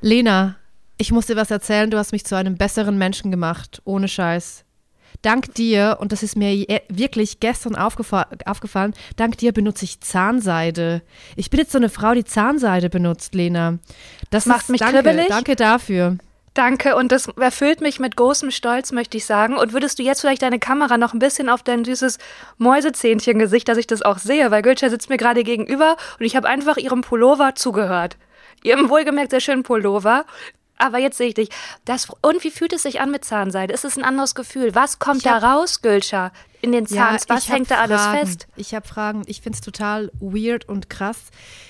Lena, ich muss dir was erzählen. Du hast mich zu einem besseren Menschen gemacht. Ohne Scheiß. Dank dir, und das ist mir wirklich gestern aufgefa aufgefallen, dank dir benutze ich Zahnseide. Ich bin jetzt so eine Frau, die Zahnseide benutzt, Lena. Das Macht ist, mich danke, kribbelig. danke dafür. Danke und das erfüllt mich mit großem Stolz, möchte ich sagen. Und würdest du jetzt vielleicht deine Kamera noch ein bisschen auf dein süßes Mäusezähnchen-Gesicht, dass ich das auch sehe, weil Gülscha sitzt mir gerade gegenüber und ich habe einfach ihrem Pullover zugehört. Ihrem wohlgemerkt sehr schönen Pullover. Aber jetzt sehe ich dich. Das, und wie fühlt es sich an mit Zahnseide? Ist es ein anderes Gefühl? Was kommt Ich da hab- raus, Gülscha, in den Zahns? Was ich hab hängt da alles Fragen. fest? Ich habe Fragen. Ich finde es total weird und krass.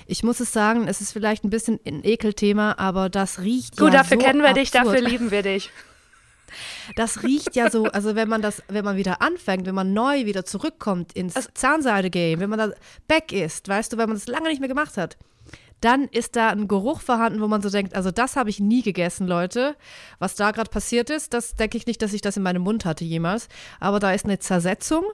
Ich muss es sagen, es ist vielleicht ein bisschen ein Ekelthema, aber das riecht Du, ja dafür so kennen wir dich, absurd. dafür lieben wir dich. Das riecht ja so, also wenn man das, wenn man wieder anfängt, wenn man neu wieder zurückkommt ins Zahnseide-Game, wenn man da back ist, weißt du, wenn man das lange nicht mehr gemacht hat, dann ist da ein Geruch vorhanden, wo man so denkt, also das habe ich nie gegessen, Leute. Was da gerade passiert ist, das denke ich nicht, dass ich das in meinem Mund hatte jemals. Aber da ist eine Zersetzung,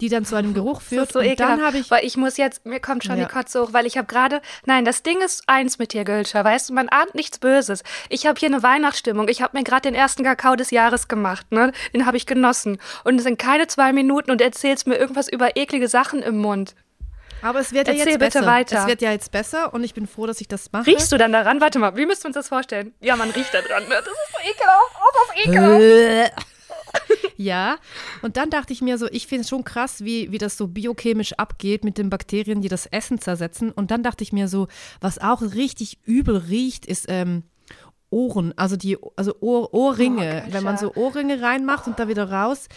die dann zu einem Geruch führt. so und ekelhaft, dann habe ich weil ich muss jetzt, mir kommt schon Ja. die Kotze hoch, weil ich habe gerade, nein, das Ding ist eins mit dir, Gülscha, weißt du, man ahnt nichts Böses. Ich habe hier eine Weihnachtsstimmung, ich habe mir gerade den ersten Kakao des Jahres gemacht, ne, den habe ich genossen und es sind keine zwei Minuten und erzählst mir irgendwas über eklige Sachen im Mund. Aber es wird ja Erzähl jetzt bitte besser. weiter. Es wird ja jetzt besser und ich bin froh, dass ich das mache. Riechst du dann daran? Warte mal, wie müssten wir uns das vorstellen? Ja, man riecht da dran, ne? das ist so ekelhaft, oh, das ist ekelhaft. ja, und dann dachte ich mir so, ich finde es schon krass, wie, wie das so biochemisch abgeht mit den Bakterien, die das Essen zersetzen. Und dann dachte ich mir so, was auch richtig übel riecht, ist ähm, Ohren, also die, also Ohr, Ohrringe. Oh, wenn man so. Ohrringe reinmacht und da wieder raus,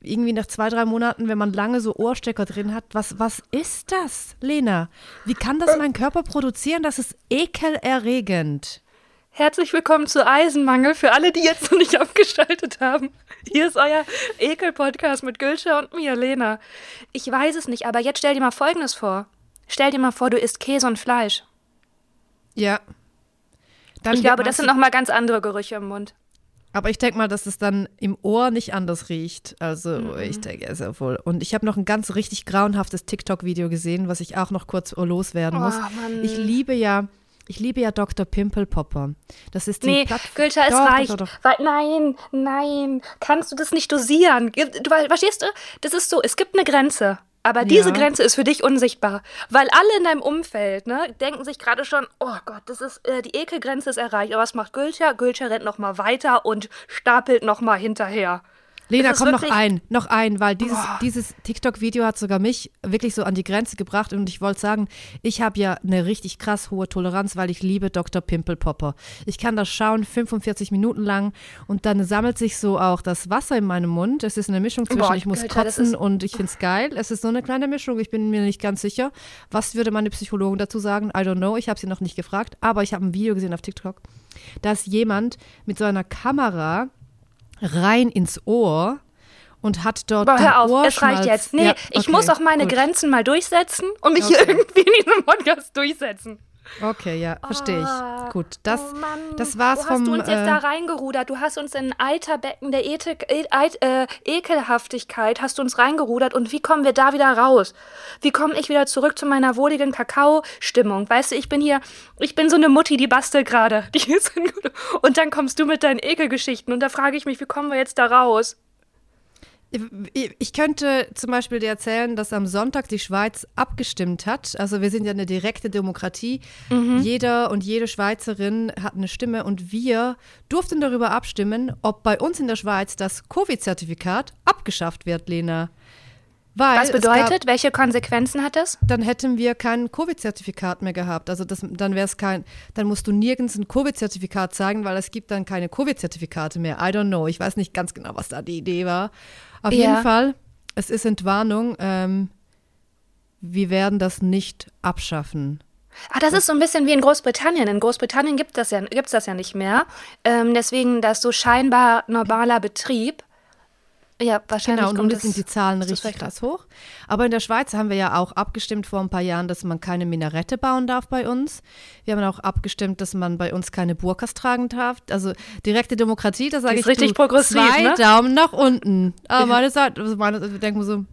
irgendwie nach zwei, drei Monaten, wenn man lange so Ohrstecker drin hat, was, was ist das, Lena? Wie kann das mein Körper produzieren? Das ist ekelerregend. Herzlich willkommen zu Eisenmangel für alle, die jetzt noch nicht abgeschaltet haben. Hier ist euer Ekel-Podcast mit Gülscha und mir, Lena. Ich weiß es nicht, aber jetzt stell dir mal Folgendes vor. Stell dir mal vor, du isst Käse und Fleisch. Ja. Dann Ich glaube, das sind nochmal ganz andere Gerüche im Mund. Aber ich denke mal, dass es dann im Ohr nicht anders riecht. Also Mhm. ich denke, es ist ja wohl. Und ich habe noch ein ganz richtig grauenhaftes TikTok-Video gesehen, was ich auch noch kurz loswerden muss. Oh, Mann. Ich liebe ja, ich liebe ja Dr. Pimple Popper. Das ist die Nee, Gülscha, es reicht. nein, nein. Kannst du das nicht dosieren? Du, weil, verstehst du? Das ist so, es gibt eine Grenze. Aber diese Ja. Grenze ist für dich unsichtbar. Weil alle in deinem Umfeld ne, denken sich gerade schon, oh Gott, das ist, äh, die Ekelgrenze ist erreicht. Aber was macht Gülscha? Gülscha rennt noch mal weiter und stapelt noch mal hinterher. Lena, komm noch ein, noch ein, weil dieses, dieses TikTok-Video hat sogar mich wirklich so an die Grenze gebracht und ich wollte sagen, ich habe ja eine richtig krass hohe Toleranz, weil ich liebe Dr. Pimple Popper. Ich kann das schauen, 45 Minuten lang und dann sammelt sich so auch das Wasser in meinem Mund. Es ist eine Mischung zwischen, Boah, ich muss Alter, kotzen und ich finde es geil. Es ist so eine kleine Mischung, ich bin mir nicht ganz sicher. Was würde meine Psychologin dazu sagen? I don't know, ich habe sie noch nicht gefragt, aber ich habe ein Video gesehen auf TikTok, dass jemand mit so einer Kamera rein ins Ohr und hat dort Boah, hör auf, es Ohrschmalz- reicht jetzt. Nee, Ja, ich okay, muss auch meine gut. Grenzen mal durchsetzen und mich hier Okay. irgendwie in diesem Podcast durchsetzen. Okay, ja, verstehe Ah, ich. Gut, das, oh Mann, das war's Wo hast vom. du uns jetzt äh, da reingerudert? Du hast uns in ein Eiterbecken der Ethik, e äh, Ekelhaftigkeit hast du uns reingerudert und wie kommen wir da wieder raus? Wie komme ich wieder zurück zu meiner wohligen Kakao-Stimmung? Weißt du, ich bin hier, ich bin so eine Mutti, die bastelt gerade. Und dann kommst du mit deinen Ekelgeschichten und da frage ich mich, wie kommen wir jetzt da raus? Ich könnte zum Beispiel dir erzählen, dass am Sonntag die Schweiz abgestimmt hat. Also wir sind ja eine direkte Demokratie. Mhm. Jeder und jede Schweizerin hat eine Stimme und wir durften darüber abstimmen, ob bei uns in der Schweiz das Covid-Zertifikat abgeschafft wird, Lena. Weil Was es gab- bedeutet, welche Konsequenzen hat das? dann hätten wir kein Covid-Zertifikat mehr gehabt. Also das, dann wäre es kein, dann musst du nirgends ein Covid-Zertifikat zeigen, weil es gibt dann keine Covid-Zertifikate mehr. I don't know. Ich weiß nicht ganz genau, was da die Idee war. Auf Ja. jeden Fall, es ist Entwarnung. Ähm, wir werden das nicht abschaffen. Ah, das ist so ein bisschen wie in Großbritannien. In Großbritannien gibt das ja, gibt's das ja nicht mehr. Ähm, deswegen, das so scheinbar normaler Betrieb. Ja, wahrscheinlich Genau, und nun sind die Zahlen richtig krass hoch. Aber in der Schweiz haben wir ja auch abgestimmt vor ein paar Jahren, dass man keine Minarette bauen darf bei uns. Wir haben auch abgestimmt, dass man bei uns keine Burkas tragen darf. Also direkte Demokratie, da sage ich richtig du, progressiv, zwei ne? Daumen nach unten. Aber meine Seite, also meine, also denken wir so.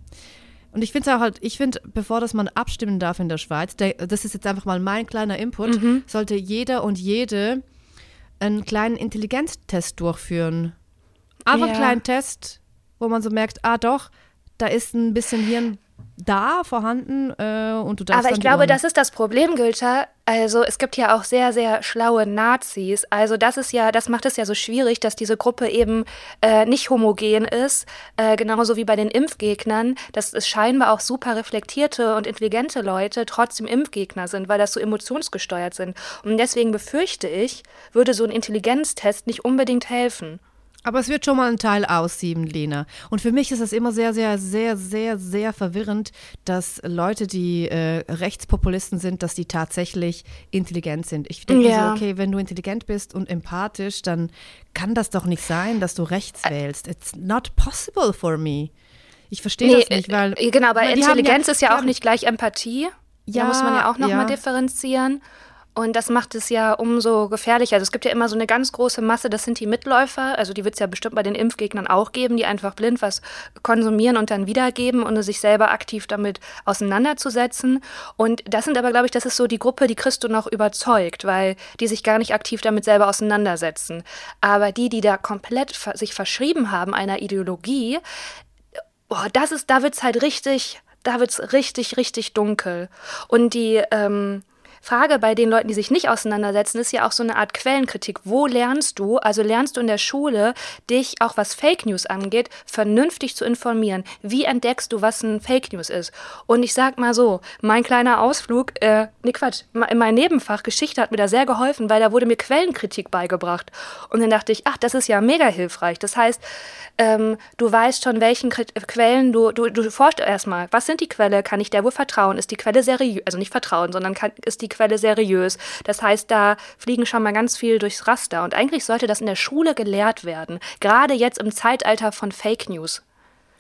Und ich finde auch halt, ich finde, bevor das man abstimmen darf in der Schweiz, der, das ist jetzt einfach mal mein kleiner Input, Mhm. sollte jeder und jede einen kleinen Intelligenztest durchführen. Einfach einen kleinen Test, wo man so merkt, ah doch, da ist ein bisschen Hirn da vorhanden äh, und du darfst Aber ich glaube, das ist das Problem, Gülter. Also es gibt ja auch sehr, sehr schlaue Nazis. Also das ist ja, das macht es ja so schwierig, dass diese Gruppe eben äh, nicht homogen ist, äh, genauso wie bei den Impfgegnern, dass es scheinbar auch super reflektierte und intelligente Leute trotzdem Impfgegner sind, weil das so emotionsgesteuert sind. Und deswegen befürchte ich, würde so ein Intelligenztest nicht unbedingt helfen. Aber es wird schon mal ein Teil aussieben, Lena. Und für mich ist es immer sehr, sehr, sehr, sehr, sehr verwirrend, dass Leute, die äh, Rechtspopulisten sind, dass die tatsächlich intelligent sind. Ich denke ja. so, okay, wenn du intelligent bist und empathisch, dann kann das doch nicht sein, dass du rechts wählst. It's not possible for me. Ich verstehe nee, das nicht, weil. Äh, genau, aber Intelligenz ja, ist ja auch nicht gleich Empathie. Ja, da muss man ja auch nochmal ja. differenzieren. Und das macht es ja umso gefährlicher. Also es gibt ja immer so eine ganz große Masse, das sind die Mitläufer. Also die wird es ja bestimmt bei den Impfgegnern auch geben, die einfach blind was konsumieren und dann wiedergeben, ohne sich selber aktiv damit auseinanderzusetzen. Und das sind aber, glaube ich, das ist so die Gruppe, die Christo noch überzeugt, weil die sich gar nicht aktiv damit selber auseinandersetzen. Aber die, die da komplett sich verschrieben haben einer Ideologie, boah, das ist, da wird es halt richtig, da wird es richtig, richtig dunkel. Und die, ähm, Frage bei den Leuten, die sich nicht auseinandersetzen, ist ja auch so eine Art Quellenkritik. Wo lernst du, also lernst du in der Schule, dich auch was Fake News angeht, vernünftig zu informieren? Wie entdeckst du, was ein Fake News ist? Und ich sag mal so, mein kleiner Ausflug, äh, nee Quatsch, in mein Nebenfach Geschichte hat mir da sehr geholfen, weil da wurde mir Quellenkritik beigebracht. Und dann dachte ich, ach, das ist ja mega hilfreich. Das heißt, ähm, du weißt schon, welchen Quellen du, du, du forschst erstmal, was sind die Quelle, kann ich der wohl vertrauen? Ist die Quelle seriös, also nicht vertrauen, sondern kann, ist die Quelle seriös? Das heißt, da fliegen schon mal ganz viel durchs Raster und eigentlich sollte das in der Schule gelehrt werden, gerade jetzt im Zeitalter von Fake News.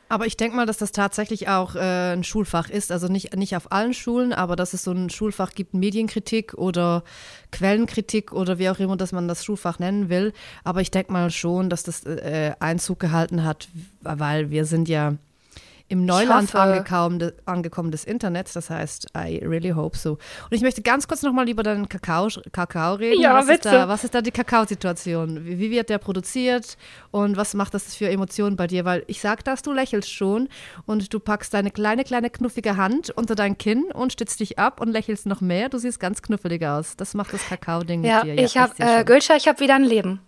Aber ich denke mal, dass das tatsächlich auch äh, ein Schulfach ist. Also nicht, nicht auf allen Schulen, aber dass es so ein Schulfach gibt, Medienkritik oder Quellenkritik oder wie auch immer, dass man das Schulfach nennen will. Aber ich denke mal schon, dass das äh, Einzug gehalten hat, weil wir sind ja im Neuland angekommen, angekommen des Internets. Das heißt, I really hope so. Und ich möchte ganz kurz nochmal über deinen Kakao, Kakao reden. Ja, was, bitte. Ist da, was ist da die Kakaosituation? Wie, wie wird der produziert und was macht das für Emotionen bei dir? Weil ich sag das, du lächelst schon und du packst deine kleine, kleine, knuffige Hand unter dein Kinn und stützt dich ab und lächelst noch mehr. Du siehst ganz knuffelig aus. Das macht das Kakao-Ding ja, mit dir. Ja, ich habe, äh, Gülscha, ich habe wieder ein Leben.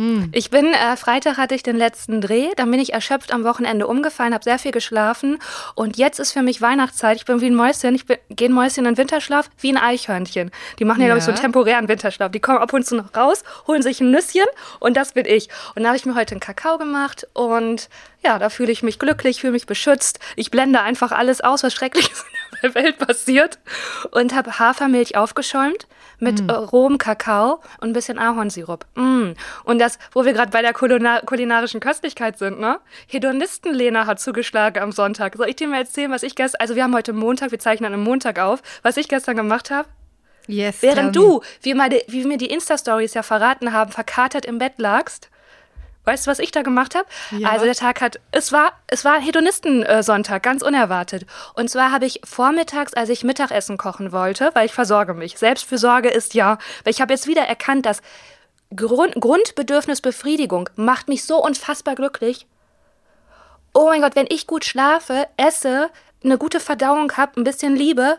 Mm. Ich bin, äh, Freitag hatte ich den letzten Dreh, dann bin ich erschöpft am Wochenende umgefallen, habe sehr viel geschlafen und jetzt ist für mich Weihnachtszeit. Ich bin wie ein Mäuschen, ich gehe ein Mäuschen in Winterschlaf wie ein Eichhörnchen. Die machen ja, ja. glaube ich, so einen temporären Winterschlaf. Die kommen ab und zu noch raus, holen sich ein Nüsschen und das bin ich. Und da habe ich mir heute einen Kakao gemacht und ja, da fühle ich mich glücklich, fühle mich beschützt. Ich blende einfach alles aus, was Schreckliches in der Welt passiert und habe Hafermilch aufgeschäumt mit mm. rohem Kakao und ein bisschen Ahornsirup. Mm. Und das, wo wir gerade bei der Kulina kulinarischen Köstlichkeit sind, ne? Hedonisten-Lena hat zugeschlagen am Sonntag. Soll ich dir mal erzählen, was ich gestern, also wir haben heute Montag, wir zeichnen am Montag auf, was ich gestern gemacht habe? Yes, Während du, wie, meine, wie mir die Insta-Stories ja verraten haben, verkatert im Bett lagst, Weißt du, was ich da gemacht habe? Ja. Also der Tag hat, es war, es war Hedonistensonntag, ganz unerwartet. Und zwar habe ich vormittags, als ich Mittagessen kochen wollte, weil ich versorge mich. Selbstfürsorge ist ja, weil ich habe jetzt wieder erkannt, dass Grund, Grundbedürfnisbefriedigung macht mich so unfassbar glücklich. Oh mein Gott, wenn ich gut schlafe, esse, eine gute Verdauung habe, ein bisschen Liebe,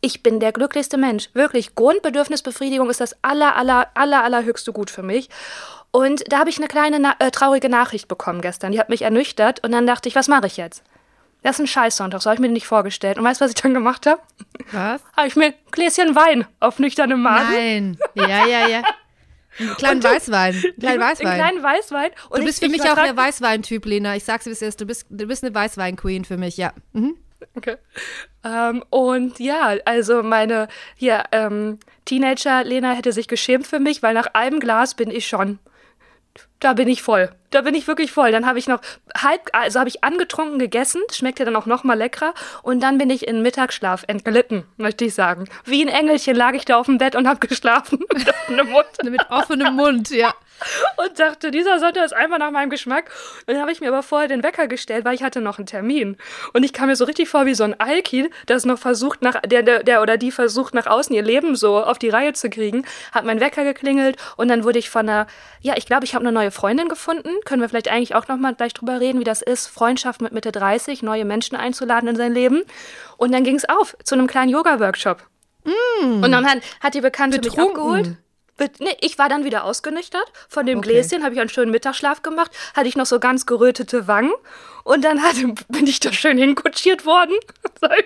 ich bin der glücklichste Mensch. Wirklich, Grundbedürfnisbefriedigung ist das aller, aller, aller, allerhöchste Gut für mich. Und da habe ich eine kleine na äh, traurige Nachricht bekommen gestern. Die hat mich ernüchtert und dann dachte ich, was mache ich jetzt? Das ist ein Scheißsonntag, so habe ich mir den nicht vorgestellt. Und weißt du, was ich dann gemacht habe? Was? Habe ich mir ein Gläschen Wein auf nüchternem Magen. Nein. Ja, ja, ja. Einen kleinen und Weißwein. Einen kleinen Weißwein. Einen kleinen Weißwein. Und du bist ich, für mich auch der Weißwein-Typ, Lena. Ich sag's, wie es ist. Du bist, du bist eine Weißwein-Queen für mich, ja. Mhm. Okay. Ähm, und ja, also meine hier, ähm, Teenager Lena hätte sich geschämt für mich, weil nach einem Glas bin ich schon da bin ich voll. Da bin ich wirklich voll. Dann habe ich noch halb, also habe ich angetrunken gegessen, schmeckte dann auch noch mal leckerer und dann bin ich in Mittagsschlaf entglitten, möchte ich sagen. Wie ein Engelchen lag ich da auf dem Bett und habe geschlafen mit offenem Mund. mit offenem Mund, ja. Und dachte, dieser Sonntag ist einfach nach meinem Geschmack. Und dann habe ich mir aber vorher den Wecker gestellt, weil ich hatte noch einen Termin. Und ich kam mir so richtig vor wie so ein Alki, das noch versucht, nach, der, der, der oder die versucht, nach außen ihr Leben so auf die Reihe zu kriegen. Hat mein Wecker geklingelt und dann wurde ich von einer, ja, ich glaube, ich habe eine neue Freundin gefunden. Können wir vielleicht eigentlich auch nochmal gleich drüber reden, wie das ist, Freundschaft mit Mitte 30, neue Menschen einzuladen in sein Leben. Und dann ging es auf zu einem kleinen Yoga-Workshop. Mm. Und dann hat, hat die Bekannte Betrunken. mich abgeholt. Nee, ich war dann wieder ausgenüchtert. Von dem okay. Gläschen habe ich einen schönen Mittagsschlaf gemacht. Hatte ich noch so ganz gerötete Wangen. Und dann hat, bin ich da schön hinkutschiert worden.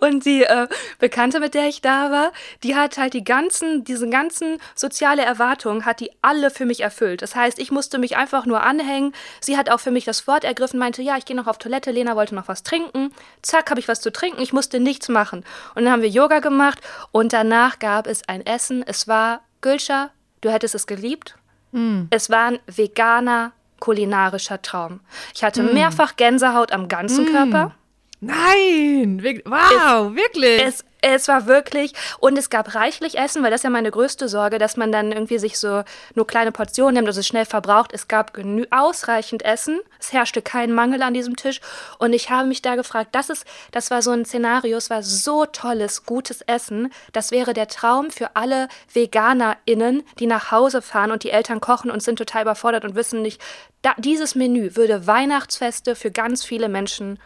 Und die äh, Bekannte, mit der ich da war, die hat halt die ganzen, diese ganzen soziale Erwartungen, hat die alle für mich erfüllt. Das heißt, ich musste mich einfach nur anhängen. Sie hat auch für mich das Wort ergriffen, meinte, ja, ich gehe noch auf Toilette, Lena wollte noch was trinken. Zack, habe ich was zu trinken, ich musste nichts machen. Und dann haben wir Yoga gemacht und danach gab es ein Essen. Es war Gülscha, du hättest es geliebt. Mm. Es war ein veganer kulinarischer Traum. Ich hatte mm. mehrfach Gänsehaut am ganzen mm. Körper. Nein! Wow, es, wirklich? Es, es war wirklich, und es gab reichlich Essen, weil das ist ja meine größte Sorge, dass man dann irgendwie sich so nur kleine Portionen nimmt und es schnell verbraucht. Es gab ausreichend Essen, es herrschte kein Mangel an diesem Tisch und ich habe mich da gefragt, das ist, das war so ein Szenario, es war so tolles, gutes Essen, das wäre der Traum für alle VeganerInnen, die nach Hause fahren und die Eltern kochen und sind total überfordert und wissen nicht, da, dieses Menü würde Weihnachtsfeste für ganz viele Menschen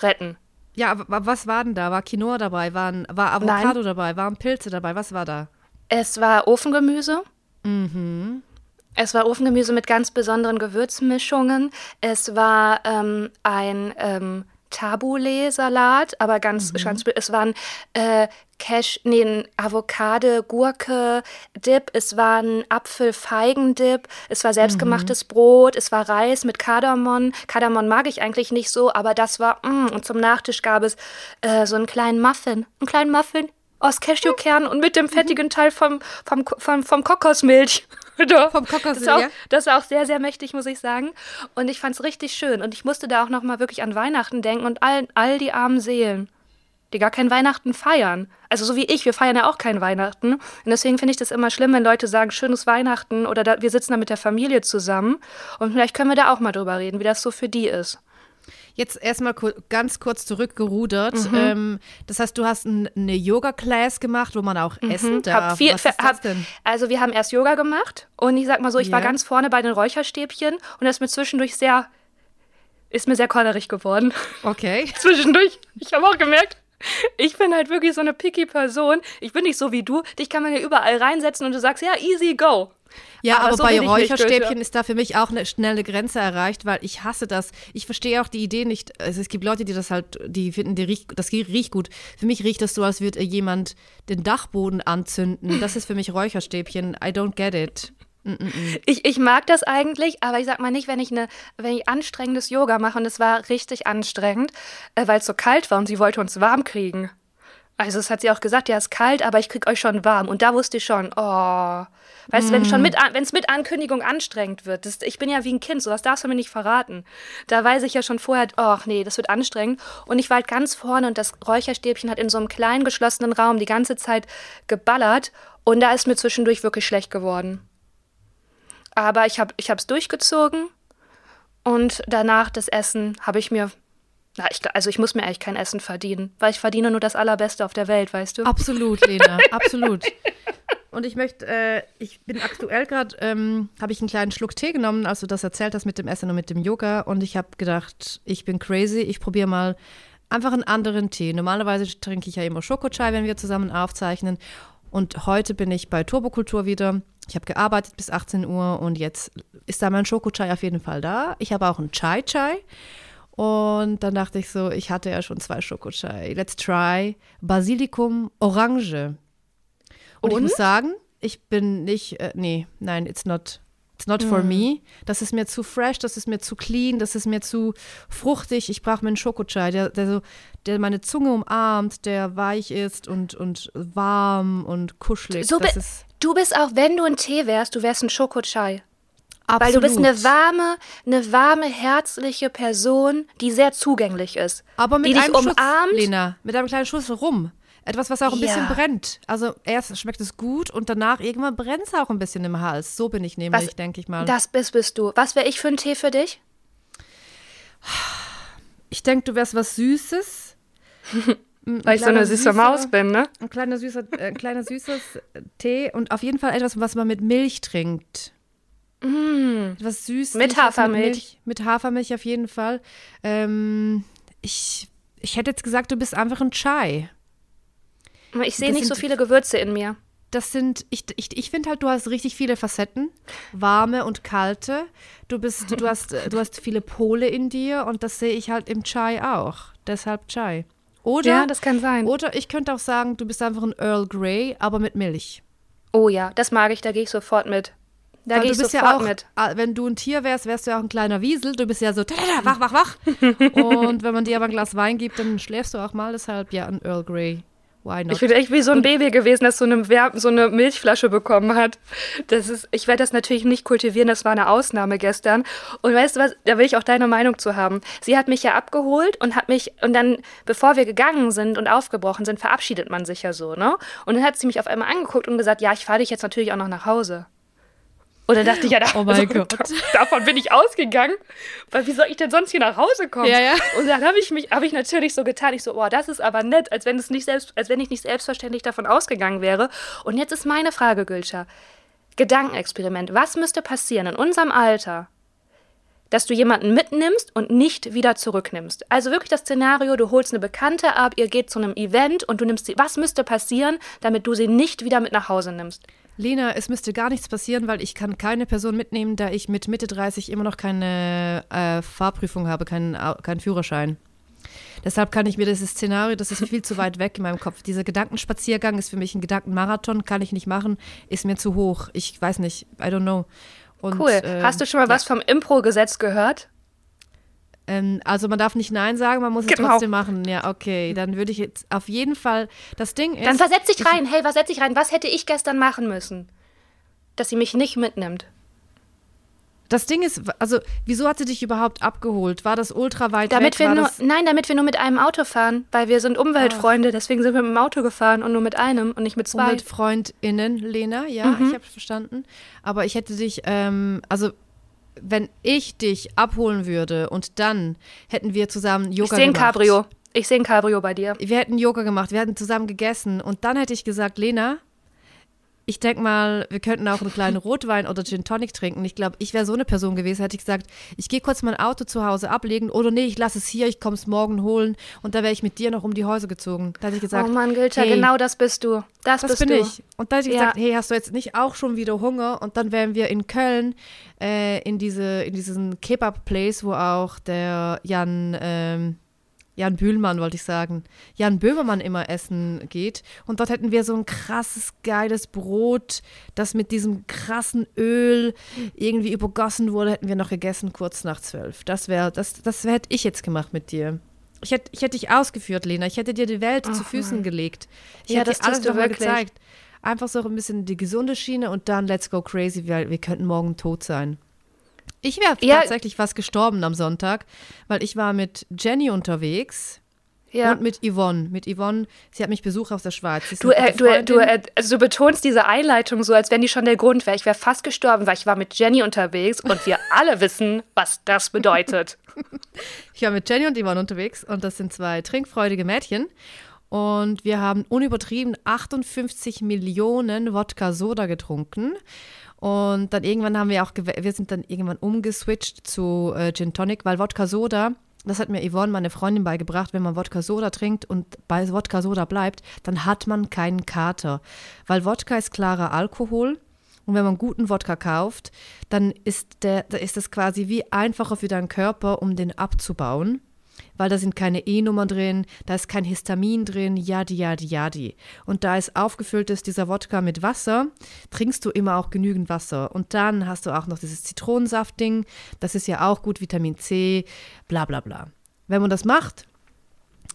retten. Ja, aber was war denn da? War Quinoa dabei? Waren, war Avocado Nein. dabei? Waren Pilze dabei? Was war da? Es war Ofengemüse. Mhm. Es war Ofengemüse mit ganz besonderen Gewürzmischungen. Es war ähm, ein ähm, Tabule-Salat, aber ganz, mhm. ganz, es waren äh, Cash, nee, ein Avocado, Gurke, Dip, es war ein Apfel-Feigen-Dip, es war selbstgemachtes mhm. Brot, es war Reis mit Kardamom. Kardamom mag ich eigentlich nicht so, aber das war, mm, und zum Nachtisch gab es äh, so einen kleinen Muffin, einen kleinen Muffin aus Cashewkern und mit dem fettigen Teil vom, vom, vom, vom Kokosmilch. Vom Kokosmilch, das ist, auch, das ist auch sehr, sehr mächtig, muss ich sagen. Und ich fand es richtig schön. Und ich musste da auch nochmal wirklich an Weihnachten denken und all, all die armen Seelen, die gar kein Weihnachten feiern. Also so wie ich, wir feiern ja auch kein Weihnachten. Und deswegen finde ich das immer schlimm, wenn Leute sagen, schönes Weihnachten oder da, wir sitzen da mit der Familie zusammen. Und vielleicht können wir da auch mal drüber reden, wie das so für die ist. Jetzt erstmal ganz kurz zurückgerudert. Mhm. Ähm, das heißt, du hast ein, eine Yoga-Class gemacht, wo man auch mhm. essen darf. Hab viel, Was ist hab, denn? Also wir haben erst Yoga gemacht und ich sag mal so, ich yeah. war ganz vorne bei den Räucherstäbchen und das ist mir zwischendurch sehr, ist mir sehr kollerig geworden. Okay. zwischendurch. Ich habe auch gemerkt, ich bin halt wirklich so eine picky Person. Ich bin nicht so wie du. Dich kann man ja überall reinsetzen und du sagst, ja, easy, go. Ja, aber, aber so bei Räucherstäbchen ist da für mich auch eine schnelle Grenze erreicht, weil ich hasse das. Ich verstehe auch die Idee nicht. Also es gibt Leute, die das halt, die finden, die riecht, das riecht gut. Für mich riecht das so, als würde jemand den Dachboden anzünden. Das ist für mich Räucherstäbchen. I don't get it. Ich, ich mag das eigentlich, aber ich sag mal nicht, wenn ich, eine, wenn ich anstrengendes Yoga mache und es war richtig anstrengend, äh, weil es so kalt war und sie wollte uns warm kriegen. Also es hat sie auch gesagt, ja, es ist kalt, aber ich krieg euch schon warm. Und da wusste ich schon, oh, weißt du, wenn schon mm. mit, wenn es mit Ankündigung anstrengend wird, das, ich bin ja wie ein Kind, sowas darfst du mir nicht verraten. Da weiß ich ja schon vorher, oh nee, das wird anstrengend. Und ich war halt ganz vorne und das Räucherstäbchen hat in so einem kleinen geschlossenen Raum die ganze Zeit geballert und da ist mir zwischendurch wirklich schlecht geworden. Aber ich habe es durchgezogen und danach das Essen habe ich mir na, ich, also ich muss mir eigentlich kein Essen verdienen, weil ich verdiene nur das Allerbeste auf der Welt, weißt du? Absolut, Lena, absolut. Und ich möchte, äh, ich bin aktuell gerade, ähm, habe ich einen kleinen Schluck Tee genommen, als du das erzählt hast mit dem Essen und mit dem Yoga. Und ich habe gedacht, ich bin crazy, ich probiere mal einfach einen anderen Tee. Normalerweise trinke ich ja immer Schokochai, wenn wir zusammen aufzeichnen. Und heute bin ich bei Turbokultur wieder. Ich habe gearbeitet bis 18 Uhr und jetzt ist da mein Schokochai auf jeden Fall da. Ich habe auch einen Chai-Chai. Und dann dachte ich so, ich hatte ja schon zwei Schokochai. Let's try Basilikum Orange. Und, Und? ich muss sagen, ich bin nicht, äh, nee, nein, it's not, it's not mm. for me. Das ist mir zu fresh, das ist mir zu clean, das ist mir zu fruchtig. Ich brauche mir einen Schokochai, der, der so, der meine Zunge umarmt, der weich ist und, und warm und kuschelig. So du bist auch, wenn du ein Tee wärst, du wärst ein Schokochai. Absolut. Weil du bist eine warme, eine warme, herzliche Person, die sehr zugänglich ist. Aber mit die einem dich umarmt. Schuss, Lena, mit einem kleinen Schuss rum. Etwas, was auch ein bisschen Ja. brennt. Also erst schmeckt es gut und danach irgendwann brennt es auch ein bisschen im Hals. So bin ich nämlich, denke ich mal. Das bist, bist du. Was wäre ich für ein Tee für dich? ich denke, du wärst was Süßes. Weil ich so eine süße süßer- Maus bin, ne? Ein kleiner süßer, äh, ein kleiner süßes Tee und auf jeden Fall etwas, was man mit Milch trinkt. Etwas Süßes. Mit Hafermilch. Mit, Hafermilch auf jeden Fall. Ähm, ich, ich hätte jetzt gesagt, du bist einfach ein Chai. Ich sehe nicht so sind- viele Gewürze in mir. Das sind, ich, ich, ich finde halt, du hast richtig viele Facetten. Warme und kalte. Du bist, du hast, du hast viele Pole in dir und das sehe ich halt im Chai auch. Deshalb Chai. Oder, Ja, das kann sein. oder ich könnte auch sagen, du bist einfach ein Earl Grey, aber mit Milch. Oh ja, das mag ich, da gehe ich sofort mit. Da gehe du ich bist ja auch, mit. wenn du ein Tier wärst, wärst du ja auch ein kleiner Wiesel. Du bist ja so, "Tada, wach, wach, wach. und wenn man dir aber ein Glas Wein gibt, dann schläfst du auch mal. Deshalb ja ein Earl Grey. Why not? Ich bin echt wie so ein Baby gewesen, das so eine, so eine Milchflasche bekommen hat. Das ist, ich werde das natürlich nicht kultivieren, das war eine Ausnahme gestern. Und weißt du was, da will ich auch deine Meinung zu haben. Sie hat mich ja abgeholt und hat mich, und dann, bevor wir gegangen sind und aufgebrochen sind, verabschiedet man sich ja so, ne? Und dann hat sie mich auf einmal angeguckt und gesagt, ja, ich fahre dich jetzt natürlich auch noch nach Hause. Und dann dachte ich, ja, da, Oh mein Gott. davon bin ich ausgegangen. Weil wie soll ich denn sonst hier nach Hause kommen? Ja, ja. Und dann habe ich mich, habe ich natürlich so getan. Ich so, boah, das ist aber nett, als wenn es nicht selbst, als wenn ich nicht selbstverständlich davon ausgegangen wäre. Und jetzt ist meine Frage, Gülscha. Gedankenexperiment. Was müsste passieren in unserem Alter, dass du jemanden mitnimmst und nicht wieder zurücknimmst? Also wirklich das Szenario, du holst eine Bekannte ab, ihr geht zu einem Event und du nimmst sie. Was müsste passieren, damit du sie nicht wieder mit nach Hause nimmst? Lena, es müsste gar nichts passieren, weil ich kann keine Person mitnehmen, da ich mit Mitte 30 immer noch keine äh, Fahrprüfung habe, keinen, keinen Führerschein. Deshalb kann ich mir dieses Szenario, das ist viel zu weit weg in meinem Kopf. Dieser Gedankenspaziergang ist für mich ein Gedankenmarathon, kann ich nicht machen, ist mir zu hoch. Ich weiß nicht, I don't know. Und, Cool. äh, Hast du schon mal was vom Impro-Gesetz gehört? Ähm, also man darf nicht Nein sagen, man muss es Genau. trotzdem machen. Ja, okay. Dann würde ich jetzt auf jeden Fall. Das Ding ist. Dann versetz dich rein. Hey, was setz dich rein? Was hätte ich gestern machen müssen? Dass sie mich nicht mitnimmt. das Ding ist, also wieso hat sie dich überhaupt abgeholt? War das ultra weit Damit weg? wir nur, nein, damit wir nur mit einem Auto fahren, weil wir sind Umweltfreunde, deswegen sind wir mit dem Auto gefahren und nur mit einem und nicht mit zwei. UmweltfreundInnen, Lena, ja, Mhm. ich habe verstanden. Aber ich hätte dich, ähm, also wenn ich dich abholen würde und dann hätten wir zusammen ich Yoga sehe ein gemacht. Cabrio. Ich sehe ein Cabrio bei dir. Wir hätten Yoga gemacht, wir hätten zusammen gegessen und dann hätte ich gesagt, Lena, ich denke mal, wir könnten auch einen kleinen Rotwein oder Gin Tonic trinken. Ich glaube, ich wäre so eine Person gewesen, hätte ich gesagt, ich gehe kurz mein Auto zu Hause ablegen oder nee, ich lasse es hier, ich komme es morgen holen und da wäre ich mit dir noch um die Häuser gezogen. Da hätte ich gesagt, oh Mann, Gülscha, hey, genau das bist du. Das, das bist bin du. ich. Und dann hätte ich Ja. gesagt, hey, hast du jetzt nicht auch schon wieder Hunger? Und dann wären wir in Köln äh, in, diese, in diesen Kebab-Place, wo auch der Jan, ähm, Jan Bühlmann, wollte ich sagen, Jan Böhmermann immer essen geht. Und dort hätten wir so ein krasses, geiles Brot, das mit diesem krassen Öl irgendwie übergossen wurde, hätten wir noch gegessen kurz nach zwölf. Das wäre, das, das hätte ich jetzt gemacht mit dir. Ich hätte, ich hätte dich ausgeführt, Lena. Ich hätte dir die Welt zu Füßen gelegt. Ich Ja, hätte das dir alles nochmal gezeigt. Einfach so ein bisschen die gesunde Schiene und dann let's go crazy, weil wir könnten morgen tot sein. Ich wäre Ja. tatsächlich fast gestorben am Sonntag, weil ich war mit Jenny unterwegs Ja. und mit Yvonne. Mit Yvonne, sie hat mich besucht aus der Schweiz. Du, äh, du, äh, du, Freundin. äh, also du betonst diese Einleitung so, als wenn die schon der Grund wäre. Ich wäre fast gestorben, weil ich war mit Jenny unterwegs und wir alle wissen, was das bedeutet. Ich war mit Jenny und Yvonne unterwegs und das sind zwei trinkfreudige Mädchen. Und wir haben unübertrieben 58 Millionen Wodka Soda getrunken. Und dann irgendwann haben wir auch, wir sind dann irgendwann umgeswitcht zu äh, Gin Tonic, weil Wodka Soda, das hat mir Yvonne, meine Freundin, beigebracht, wenn man Wodka Soda trinkt und bei Wodka Soda bleibt, dann hat man keinen Kater. Weil Wodka ist klarer Alkohol. Und wenn man guten Wodka kauft, dann ist, der, ist das quasi wie einfacher für deinen Körper, um den abzubauen. Weil da sind keine E-Nummer drin, da ist kein Histamin drin, jadi, jadi, jadi. Und da es aufgefüllt ist, dieser Wodka mit Wasser, trinkst du immer auch genügend Wasser. Und dann hast du auch noch dieses Zitronensaftding, das ist ja auch gut, Vitamin C, bla bla bla. Wenn man das macht,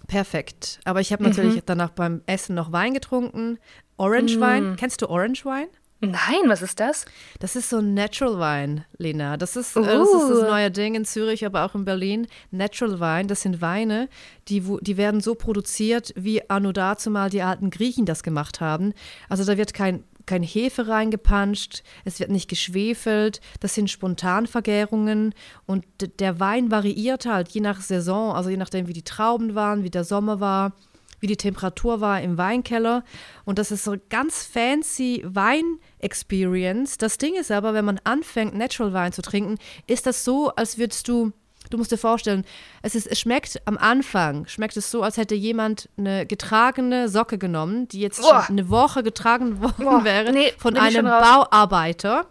perfekt. Aber ich habe natürlich danach beim Essen noch Wein getrunken. Orange Wein. Kennst du Orange Wein? Nein, was ist das? Das ist so ein Natural Wine, Lena. Das ist, uh. das ist das uh. neue Ding in Zürich, aber auch in Berlin. Natural Wine, das sind Weine, die, die werden so produziert, wie anno dazu mal die alten Griechen das gemacht haben. Also da wird kein kein Hefe reingepanscht, es wird nicht geschwefelt, das sind Spontanvergärungen und der Wein variiert halt je nach Saison, also je nachdem, wie die Trauben waren, wie der Sommer war wie die Temperatur war im Weinkeller. Und das ist so ganz fancy Wein-Experience. Das Ding ist aber, wenn man anfängt, Natural Wein zu trinken, ist das so, als würdest du Du musst dir vorstellen, es, ist, es schmeckt am Anfang, schmeckt es so, als hätte jemand eine getragene Socke genommen, die jetzt schon eine Woche getragen worden Boah, wäre nee, von einem Bauarbeiter.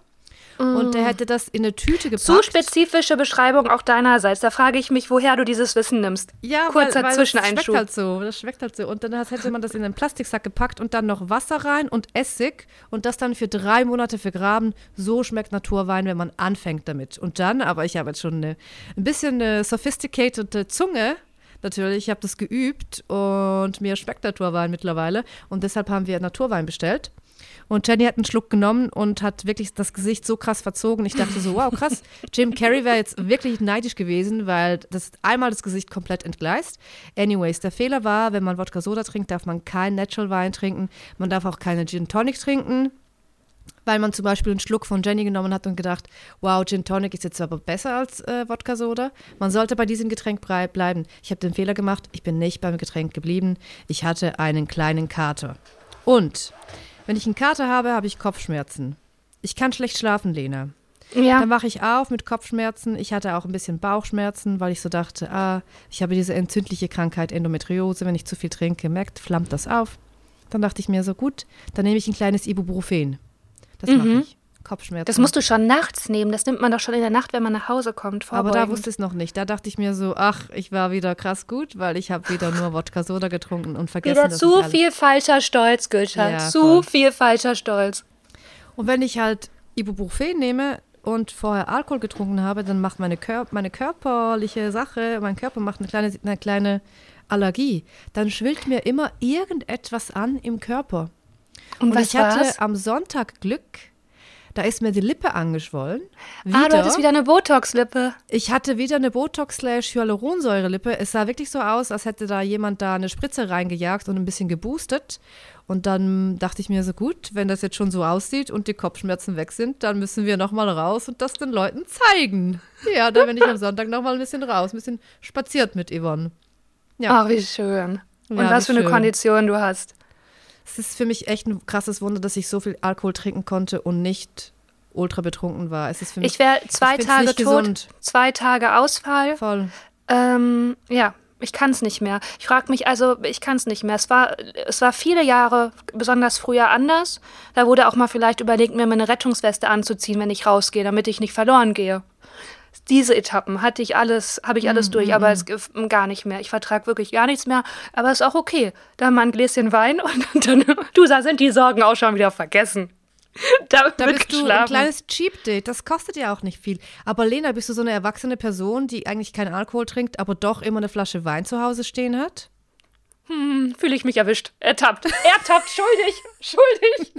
Und der mm. hätte das in eine Tüte gepackt. Zu spezifische Beschreibung auch deinerseits. Da frage ich mich, woher du dieses Wissen nimmst. Ja, Kurzer weil, weil Zwischeneinschub. Das schmeckt halt so. Das schmeckt halt so. Und dann hätte man das in einen Plastiksack gepackt und dann noch Wasser rein und Essig und das dann für drei Monate vergraben. So schmeckt Naturwein, wenn man anfängt damit. Und dann, aber ich habe jetzt schon eine, ein bisschen eine sophisticated Zunge natürlich. Ich habe das geübt und mir schmeckt Naturwein mittlerweile. Und deshalb haben wir Naturwein bestellt. Und Jenny hat einen Schluck genommen und hat wirklich das Gesicht so krass verzogen. Ich dachte so, wow, krass. Jim Carrey wäre jetzt wirklich neidisch gewesen, weil das einmal das Gesicht komplett entgleist. Anyways, der Fehler war, wenn man Wodka Soda trinkt, darf man kein Natural Wein trinken. Man darf auch keine Gin Tonic trinken weil man zum Beispiel einen Schluck von Jenny genommen hat und gedacht, wow, Gin Tonic ist jetzt aber besser als äh, Wodka Soda. Man sollte bei diesem Getränk bleiben. Ich habe den Fehler gemacht, ich bin nicht beim Getränk geblieben. Ich hatte einen kleinen Kater. Und wenn ich einen Kater habe, habe ich Kopfschmerzen. Ich kann schlecht schlafen, Lena. Ja. Dann wache ich auf mit Kopfschmerzen. Ich hatte auch ein bisschen Bauchschmerzen, weil ich so dachte, ah, ich habe diese entzündliche Krankheit Endometriose. Wenn ich zu viel trinke, merkt, flammt das auf. Dann dachte ich mir so, gut, dann nehme ich ein kleines Ibuprofen. Das mhm. mache ich. Kopfschmerzen. Das musst du schon nachts nehmen. Das nimmt man doch schon in der Nacht, wenn man nach Hause kommt. Vorbeugen. Aber da wusste ich es noch nicht. Da dachte ich mir so, ach, ich war wieder krass gut, weil ich habe wieder nur Wodka Soda getrunken und vergessen. Wieder zu viel falscher Stolz, Gülscha. Ja, zu voll. viel falscher Stolz. Und wenn ich halt Ibuprofen nehme und vorher Alkohol getrunken habe, dann macht meine, Kör meine körperliche Sache, mein Körper macht eine kleine, eine kleine Allergie. Dann schwillt mir immer irgendetwas an im Körper. Und, und ich hatte war's? am Sonntag Glück, da ist mir die Lippe angeschwollen. Wieder. Ah, du hattest wieder eine Botox-Lippe. Ich hatte wieder eine Botox-Hyaluronsäure-Lippe. Es sah wirklich so aus, als hätte da jemand da eine Spritze reingejagt und ein bisschen geboostet. Und dann dachte ich mir so, gut, wenn das jetzt schon so aussieht und die Kopfschmerzen weg sind, dann müssen wir nochmal raus und das den Leuten zeigen. Ja, dann bin ich am Sonntag nochmal ein bisschen raus, ein bisschen spaziert mit Yvonne. Ja. Ach, wie schön. Und ja, was für eine schön. Kondition du hast. Es ist für mich echt ein krasses Wunder, dass ich so viel Alkohol trinken konnte und nicht ultra betrunken war. Es ist für mich, ich wäre zwei Tage tot, gesund. zwei Tage Ausfall. Voll. Ähm, ja, ich kann es nicht mehr. Ich frage mich, also ich kann es nicht mehr. Es war, es war viele Jahre, besonders früher anders. Da wurde auch mal vielleicht überlegt, mir eine Rettungsweste anzuziehen, wenn ich rausgehe, damit ich nicht verloren gehe diese Etappen hatte ich alles, habe ich alles mm, durch, aber mhm. es gar nicht mehr. Ich vertrage wirklich gar nichts mehr, aber ist auch okay. Da mal ein Gläschen Wein und dann, du, da sind die Sorgen auch schon wieder vergessen. da, da bist du ein kleines Cheap Date. Das kostet ja auch nicht viel. Aber Lena, bist du so eine erwachsene Person, die eigentlich keinen Alkohol trinkt, aber doch immer eine Flasche Wein zu Hause stehen hat? Hm, fühle ich mich erwischt. Ertappt. Ertappt, schuldig, schuldig.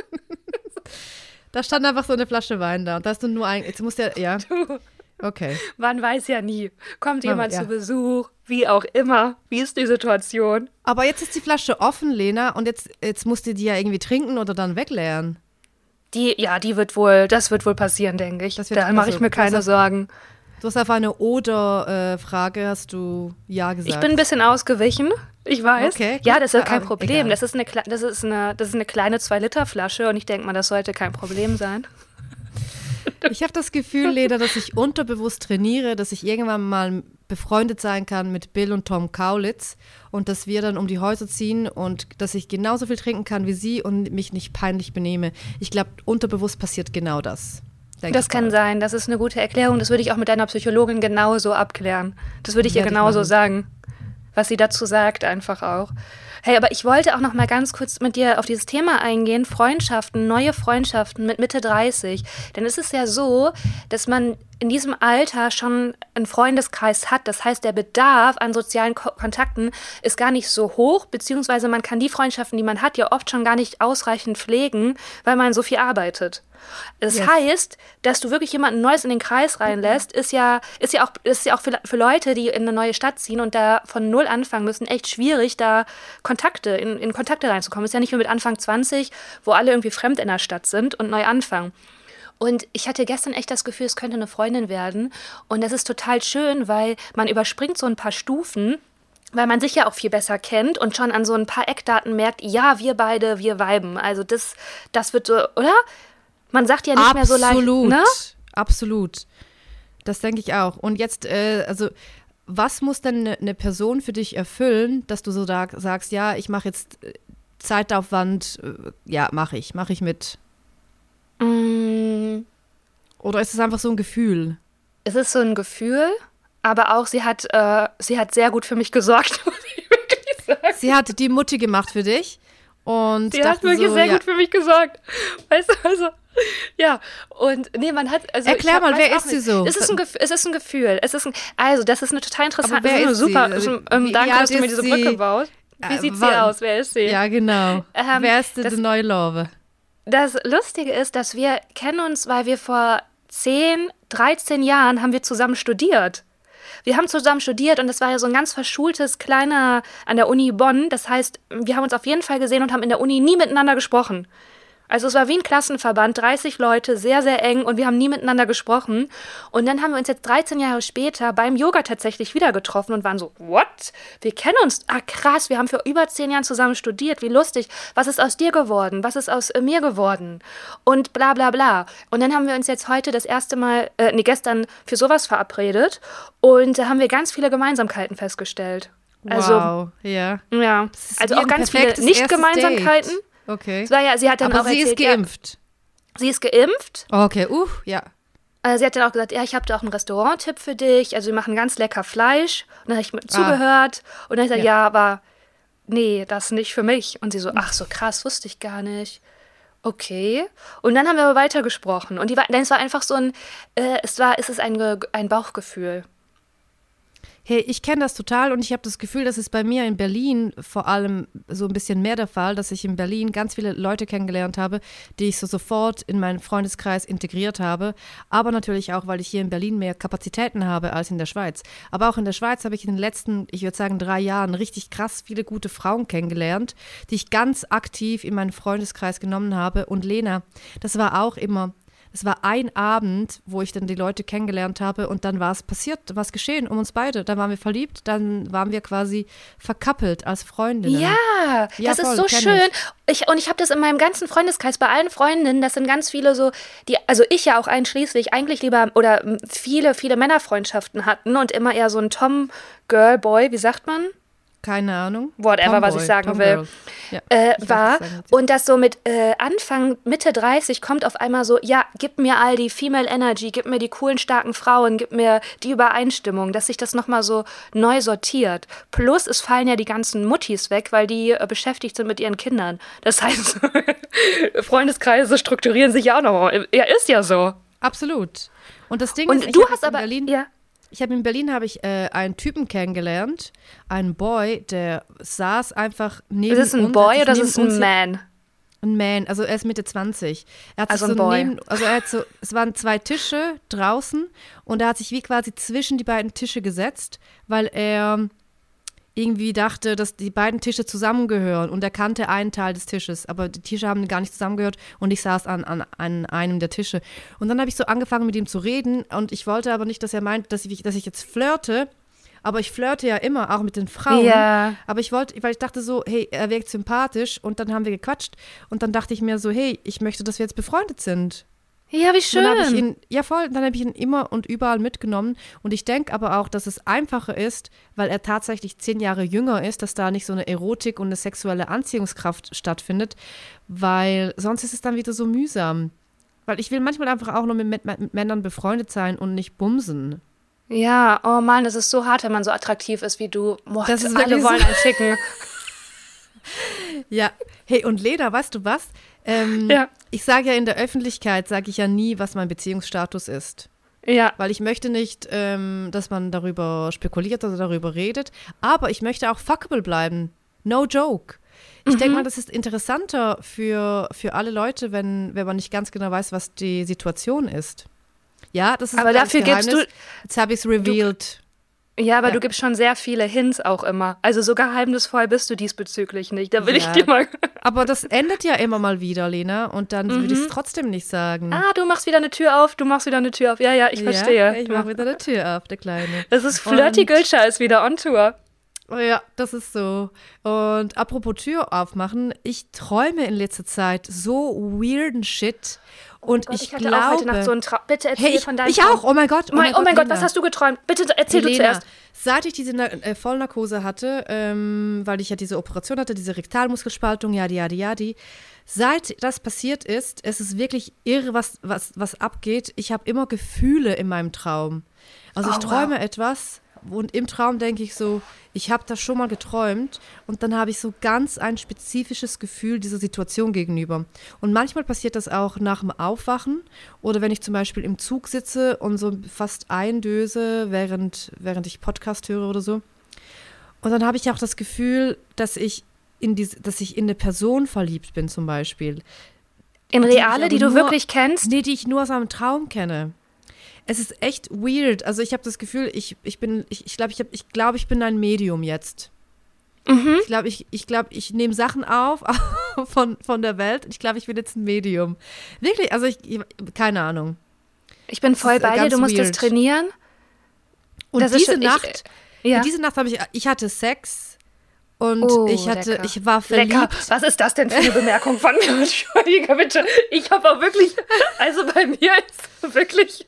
Da stand einfach so eine Flasche Wein da. Und da hast du nur ein. Jetzt musst du ja. Du, Okay. Man weiß ja nie. Kommt jemand ja. zu Besuch, wie auch immer. Wie ist die Situation? Aber jetzt ist die Flasche offen, Lena, und jetzt, jetzt musst du die ja irgendwie trinken oder dann wegleeren. Die, ja, die wird wohl, das wird wohl passieren, denke ich. Da mache ich mir keine auf, Sorgen. Du hast auf eine Oder-Frage, hast du Ja gesagt. Ich bin ein bisschen ausgewichen, ich weiß. Okay, ja, das ist kein Problem. Das ist, eine, das, ist eine, das ist eine kleine 2-Liter-Flasche und ich denke mal, das sollte kein Problem sein. Ich habe das Gefühl, Leda, dass ich unterbewusst trainiere, dass ich irgendwann mal befreundet sein kann mit Bill und Tom Kaulitz und dass wir dann um die Häuser ziehen und dass ich genauso viel trinken kann wie sie und mich nicht peinlich benehme. Ich glaube, unterbewusst passiert genau das. Das kann mal. sein, das ist eine gute Erklärung. Das würde ich auch mit deiner Psychologin genauso abklären. Das würde ich ihr genauso ich sagen. was sie dazu sagt, einfach auch. Hey, aber ich wollte auch noch mal ganz kurz mit dir auf dieses Thema eingehen, Freundschaften, neue Freundschaften mit Mitte 30. Denn es ist ja so, dass man in diesem Alter schon einen Freundeskreis hat. Das heißt, der Bedarf an sozialen Ko Kontakten ist gar nicht so hoch, beziehungsweise man kann die Freundschaften, die man hat, ja oft schon gar nicht ausreichend pflegen, weil man so viel arbeitet. Das yes. heißt, dass du wirklich jemanden Neues in den Kreis reinlässt, ist ja, ist ja auch, ist ja auch für, für Leute, die in eine neue Stadt ziehen und da von null anfangen müssen, echt schwierig, da Kontakte, in, in Kontakte reinzukommen. Ist ja nicht nur mit Anfang 20, wo alle irgendwie fremd in der Stadt sind und neu anfangen. Und ich hatte gestern echt das Gefühl, es könnte eine Freundin werden. Und das ist total schön, weil man überspringt so ein paar Stufen weil man sich ja auch viel besser kennt und schon an so ein paar Eckdaten merkt, ja, wir beide, wir weiben. Also das, das wird so, oder? Man sagt ja nicht Absolut. mehr so leicht. Absolut. Ne? Absolut. Das denke ich auch. Und jetzt, äh, also, was muss denn eine ne Person für dich erfüllen, dass du so da sagst, ja, ich mache jetzt äh, Zeitaufwand, äh, ja, mache ich, mache ich mit? Mm. Oder ist es einfach so ein Gefühl? Es ist so ein Gefühl, aber auch sie hat, äh, sie hat sehr gut für mich gesorgt, muss ich wirklich sagen. Sie hat die Mutti gemacht für dich. Und sie hat wirklich so, sehr ja. gut für mich gesorgt. Weißt du, also, ja, und nee, man hat. Also Erklär hab, mal, wer ist sie so? Es ist, ein es ist ein Gefühl. Es ist ein, also, das ist eine total interessante, wer ist super. Sie? Ähm, danke, dass du mir diese Brücke baust. Wie äh, sieht sie aus? Wer ist sie? Ja, genau. Ähm, wer ist die neue Love? Das Lustige ist, dass wir kennen uns, weil wir vor 10, 13 Jahren haben wir zusammen studiert. Wir haben zusammen studiert und das war ja so ein ganz verschultes kleiner an der Uni Bonn. Das heißt, wir haben uns auf jeden Fall gesehen und haben in der Uni nie miteinander gesprochen. Also es war wie ein Klassenverband, 30 Leute, sehr, sehr eng und wir haben nie miteinander gesprochen. Und dann haben wir uns jetzt 13 Jahre später beim Yoga tatsächlich wieder getroffen und waren so, what? Wir kennen uns. Ah, krass, wir haben für über 10 Jahre zusammen studiert. Wie lustig. Was ist aus dir geworden? Was ist aus äh, mir geworden? Und bla bla bla. Und dann haben wir uns jetzt heute das erste Mal, äh, nee, gestern für sowas verabredet und da haben wir ganz viele Gemeinsamkeiten festgestellt. Also, wow, ja. Ja, also auch ganz viele Nicht-Gemeinsamkeiten. Okay. war ja, sie hat dann Aber auch sie erzählt, ist geimpft. Ja, sie ist geimpft. Okay, uh, ja. Also sie hat dann auch gesagt, ja, ich habe da auch einen Restaurant-Tipp für dich. Also wir machen ganz lecker Fleisch. Und dann habe ich ah. zugehört. Und dann habe ich gesagt, ja. ja, aber nee, das nicht für mich. Und sie so, ach so krass, wusste ich gar nicht. Okay. Und dann haben wir aber weitergesprochen. Und die war, denn es war einfach so ein, äh, es war, es ist ein, ein Bauchgefühl. Hey, ich kenne das total und ich habe das Gefühl, dass es bei mir in Berlin vor allem so ein bisschen mehr der Fall, dass ich in Berlin ganz viele Leute kennengelernt habe, die ich so sofort in meinen Freundeskreis integriert habe. Aber natürlich auch, weil ich hier in Berlin mehr Kapazitäten habe als in der Schweiz. Aber auch in der Schweiz habe ich in den letzten, ich würde sagen, drei Jahren richtig krass viele gute Frauen kennengelernt, die ich ganz aktiv in meinen Freundeskreis genommen habe. Und Lena, das war auch immer es war ein Abend, wo ich dann die Leute kennengelernt habe und dann war es passiert, was geschehen um uns beide. Dann waren wir verliebt, dann waren wir quasi verkappelt als Freundinnen. Ja, ja das voll, ist so schön. Ich. ich. und ich habe das in meinem ganzen Freundeskreis bei allen Freundinnen, das sind ganz viele so, die, also ich ja auch einschließlich, eigentlich lieber oder viele, viele Männerfreundschaften hatten und immer eher so ein Tom-Girl-Boy, wie sagt man? Keine Ahnung. Whatever, Tomboy, was ich sagen will. Ja, äh, ich war. Und das so mit äh, Anfang, Mitte 30 kommt auf einmal so, ja, gib mir all die Female Energy, gib mir die coolen, starken Frauen, gib mir die Übereinstimmung, dass sich das nochmal so neu sortiert. Plus, es fallen ja die ganzen Muttis weg, weil die äh, beschäftigt sind mit ihren Kindern. Das heißt, Freundeskreise strukturieren sich ja auch nochmal. Ja, ist ja so. Absolut. Und das Ding Und ist, du hast aber, Berlin, ja. Ich habe in Berlin habe ich äh, einen Typen kennengelernt, einen Boy, der saß einfach neben uns. Ist es ein uns, Boy oder ist es ein Man? Ein Man, also er ist Mitte 20. Er hat also sich ein so Boy. neben, also er hat so, es waren zwei Tische draußen und er hat sich wie quasi zwischen die beiden Tische gesetzt, weil er irgendwie dachte, dass die beiden Tische zusammengehören und er kannte einen Teil des Tisches, aber die Tische haben gar nicht zusammengehört und ich saß an, an, an einem der Tische. Und dann habe ich so angefangen mit ihm zu reden und ich wollte aber nicht, dass er meint, dass ich, dass ich jetzt flirte, aber ich flirte ja immer, auch mit den Frauen. Ja. Aber ich wollte, weil ich dachte so, hey, er wirkt sympathisch und dann haben wir gequatscht und dann dachte ich mir so, hey, ich möchte, dass wir jetzt befreundet sind. Ja, wie schön. Dann ihn, ja, voll. Dann habe ich ihn immer und überall mitgenommen. Und ich denke aber auch, dass es einfacher ist, weil er tatsächlich zehn Jahre jünger ist, dass da nicht so eine Erotik und eine sexuelle Anziehungskraft stattfindet, weil sonst ist es dann wieder so mühsam. Weil ich will manchmal einfach auch nur mit, mit, mit Männern befreundet sein und nicht bumsen. Ja, oh Mann, das ist so hart, wenn man so attraktiv ist wie du. Boah, Das ist alle wollen so. einen ficken. Ja, hey, und Lena, weißt du was? Ähm, Ja. Ich sage ja in der Öffentlichkeit, sage ich ja nie, was mein Beziehungsstatus ist. Ja, Weil ich möchte nicht, ähm, dass man darüber spekuliert oder darüber redet. Aber ich möchte auch fuckable bleiben. No joke. Ich Mhm. denke mal, das ist interessanter für, für alle Leute, wenn, wenn man nicht ganz genau weiß, was die Situation ist. Ja, das ist Aber dafür gibst Geheimnis. Jetzt habe ich es revealed. Ja, aber Ja. du gibst schon sehr viele Hints auch immer. Also so geheimnisvoll bist du diesbezüglich nicht. Da will Ja. ich dir mal. Aber das endet ja immer mal wieder, Lena. Und dann würde ich es trotzdem nicht sagen. Ah, du machst wieder eine Tür auf, du machst wieder eine Tür auf. Ja, ja, ich verstehe. Ja, ich mache wieder eine Tür auf, der Kleine. Das ist Flirty Und- Gülscher ist wieder on Tour. Oh ja, das ist so. Und apropos Tür aufmachen, ich träume in letzter Zeit so weirden Shit. Und Gott, ich, hatte glaube. auch heute Nacht so einen Traum. Bitte erzähl hey, ich, von deinem ich auch. Oh mein Gott. Oh mein, oh mein Gott, was Lena. hast du geträumt? Bitte erzähl du Helena, zuerst. Seit ich diese äh, Vollnarkose hatte, ähm, weil ich ja diese Operation hatte, diese Rektalmuskelspaltung, jadi, jadi, jadi. Seit das passiert ist, es ist wirklich irre, was, was, was abgeht. Ich habe immer Gefühle in meinem Traum. Also ich Oh, wow. träume etwas und im Traum denke ich so, ich habe das schon mal geträumt und dann habe ich so ganz ein spezifisches Gefühl dieser Situation gegenüber. Und manchmal passiert das auch nach dem Aufwachen oder wenn ich zum Beispiel im Zug sitze und so fast eindöse, während, während ich Podcast höre oder so. Und dann habe ich auch das Gefühl, dass ich in diese, dass ich in eine Person verliebt bin zum Beispiel. In die Reale, die aber du nur- wirklich kennst? Nee, die ich nur aus einem Traum kenne. Es ist echt weird. Also ich habe das Gefühl, ich, ich bin, ich ich glaube, ich, hab- ich, glaub, ich bin ein Medium jetzt. Mhm. Ich glaube, ich, ich, glaub, ich nehme Sachen auf von, von der Welt. Ich glaube, ich bin jetzt ein Medium. Wirklich, also ich, keine Ahnung. Ich bin voll äh, bei dir, du musst das weird. trainieren. Und Das diese schon- ich- Nacht, Ja. diese Nacht habe ich, ich hatte Sex und Oh, ich hatte, lecker. ich war verliebt. Lecker. Was ist das denn für eine Bemerkung von mir? Entschuldige bitte. Ich habe auch wirklich, also bei mir ist wirklich,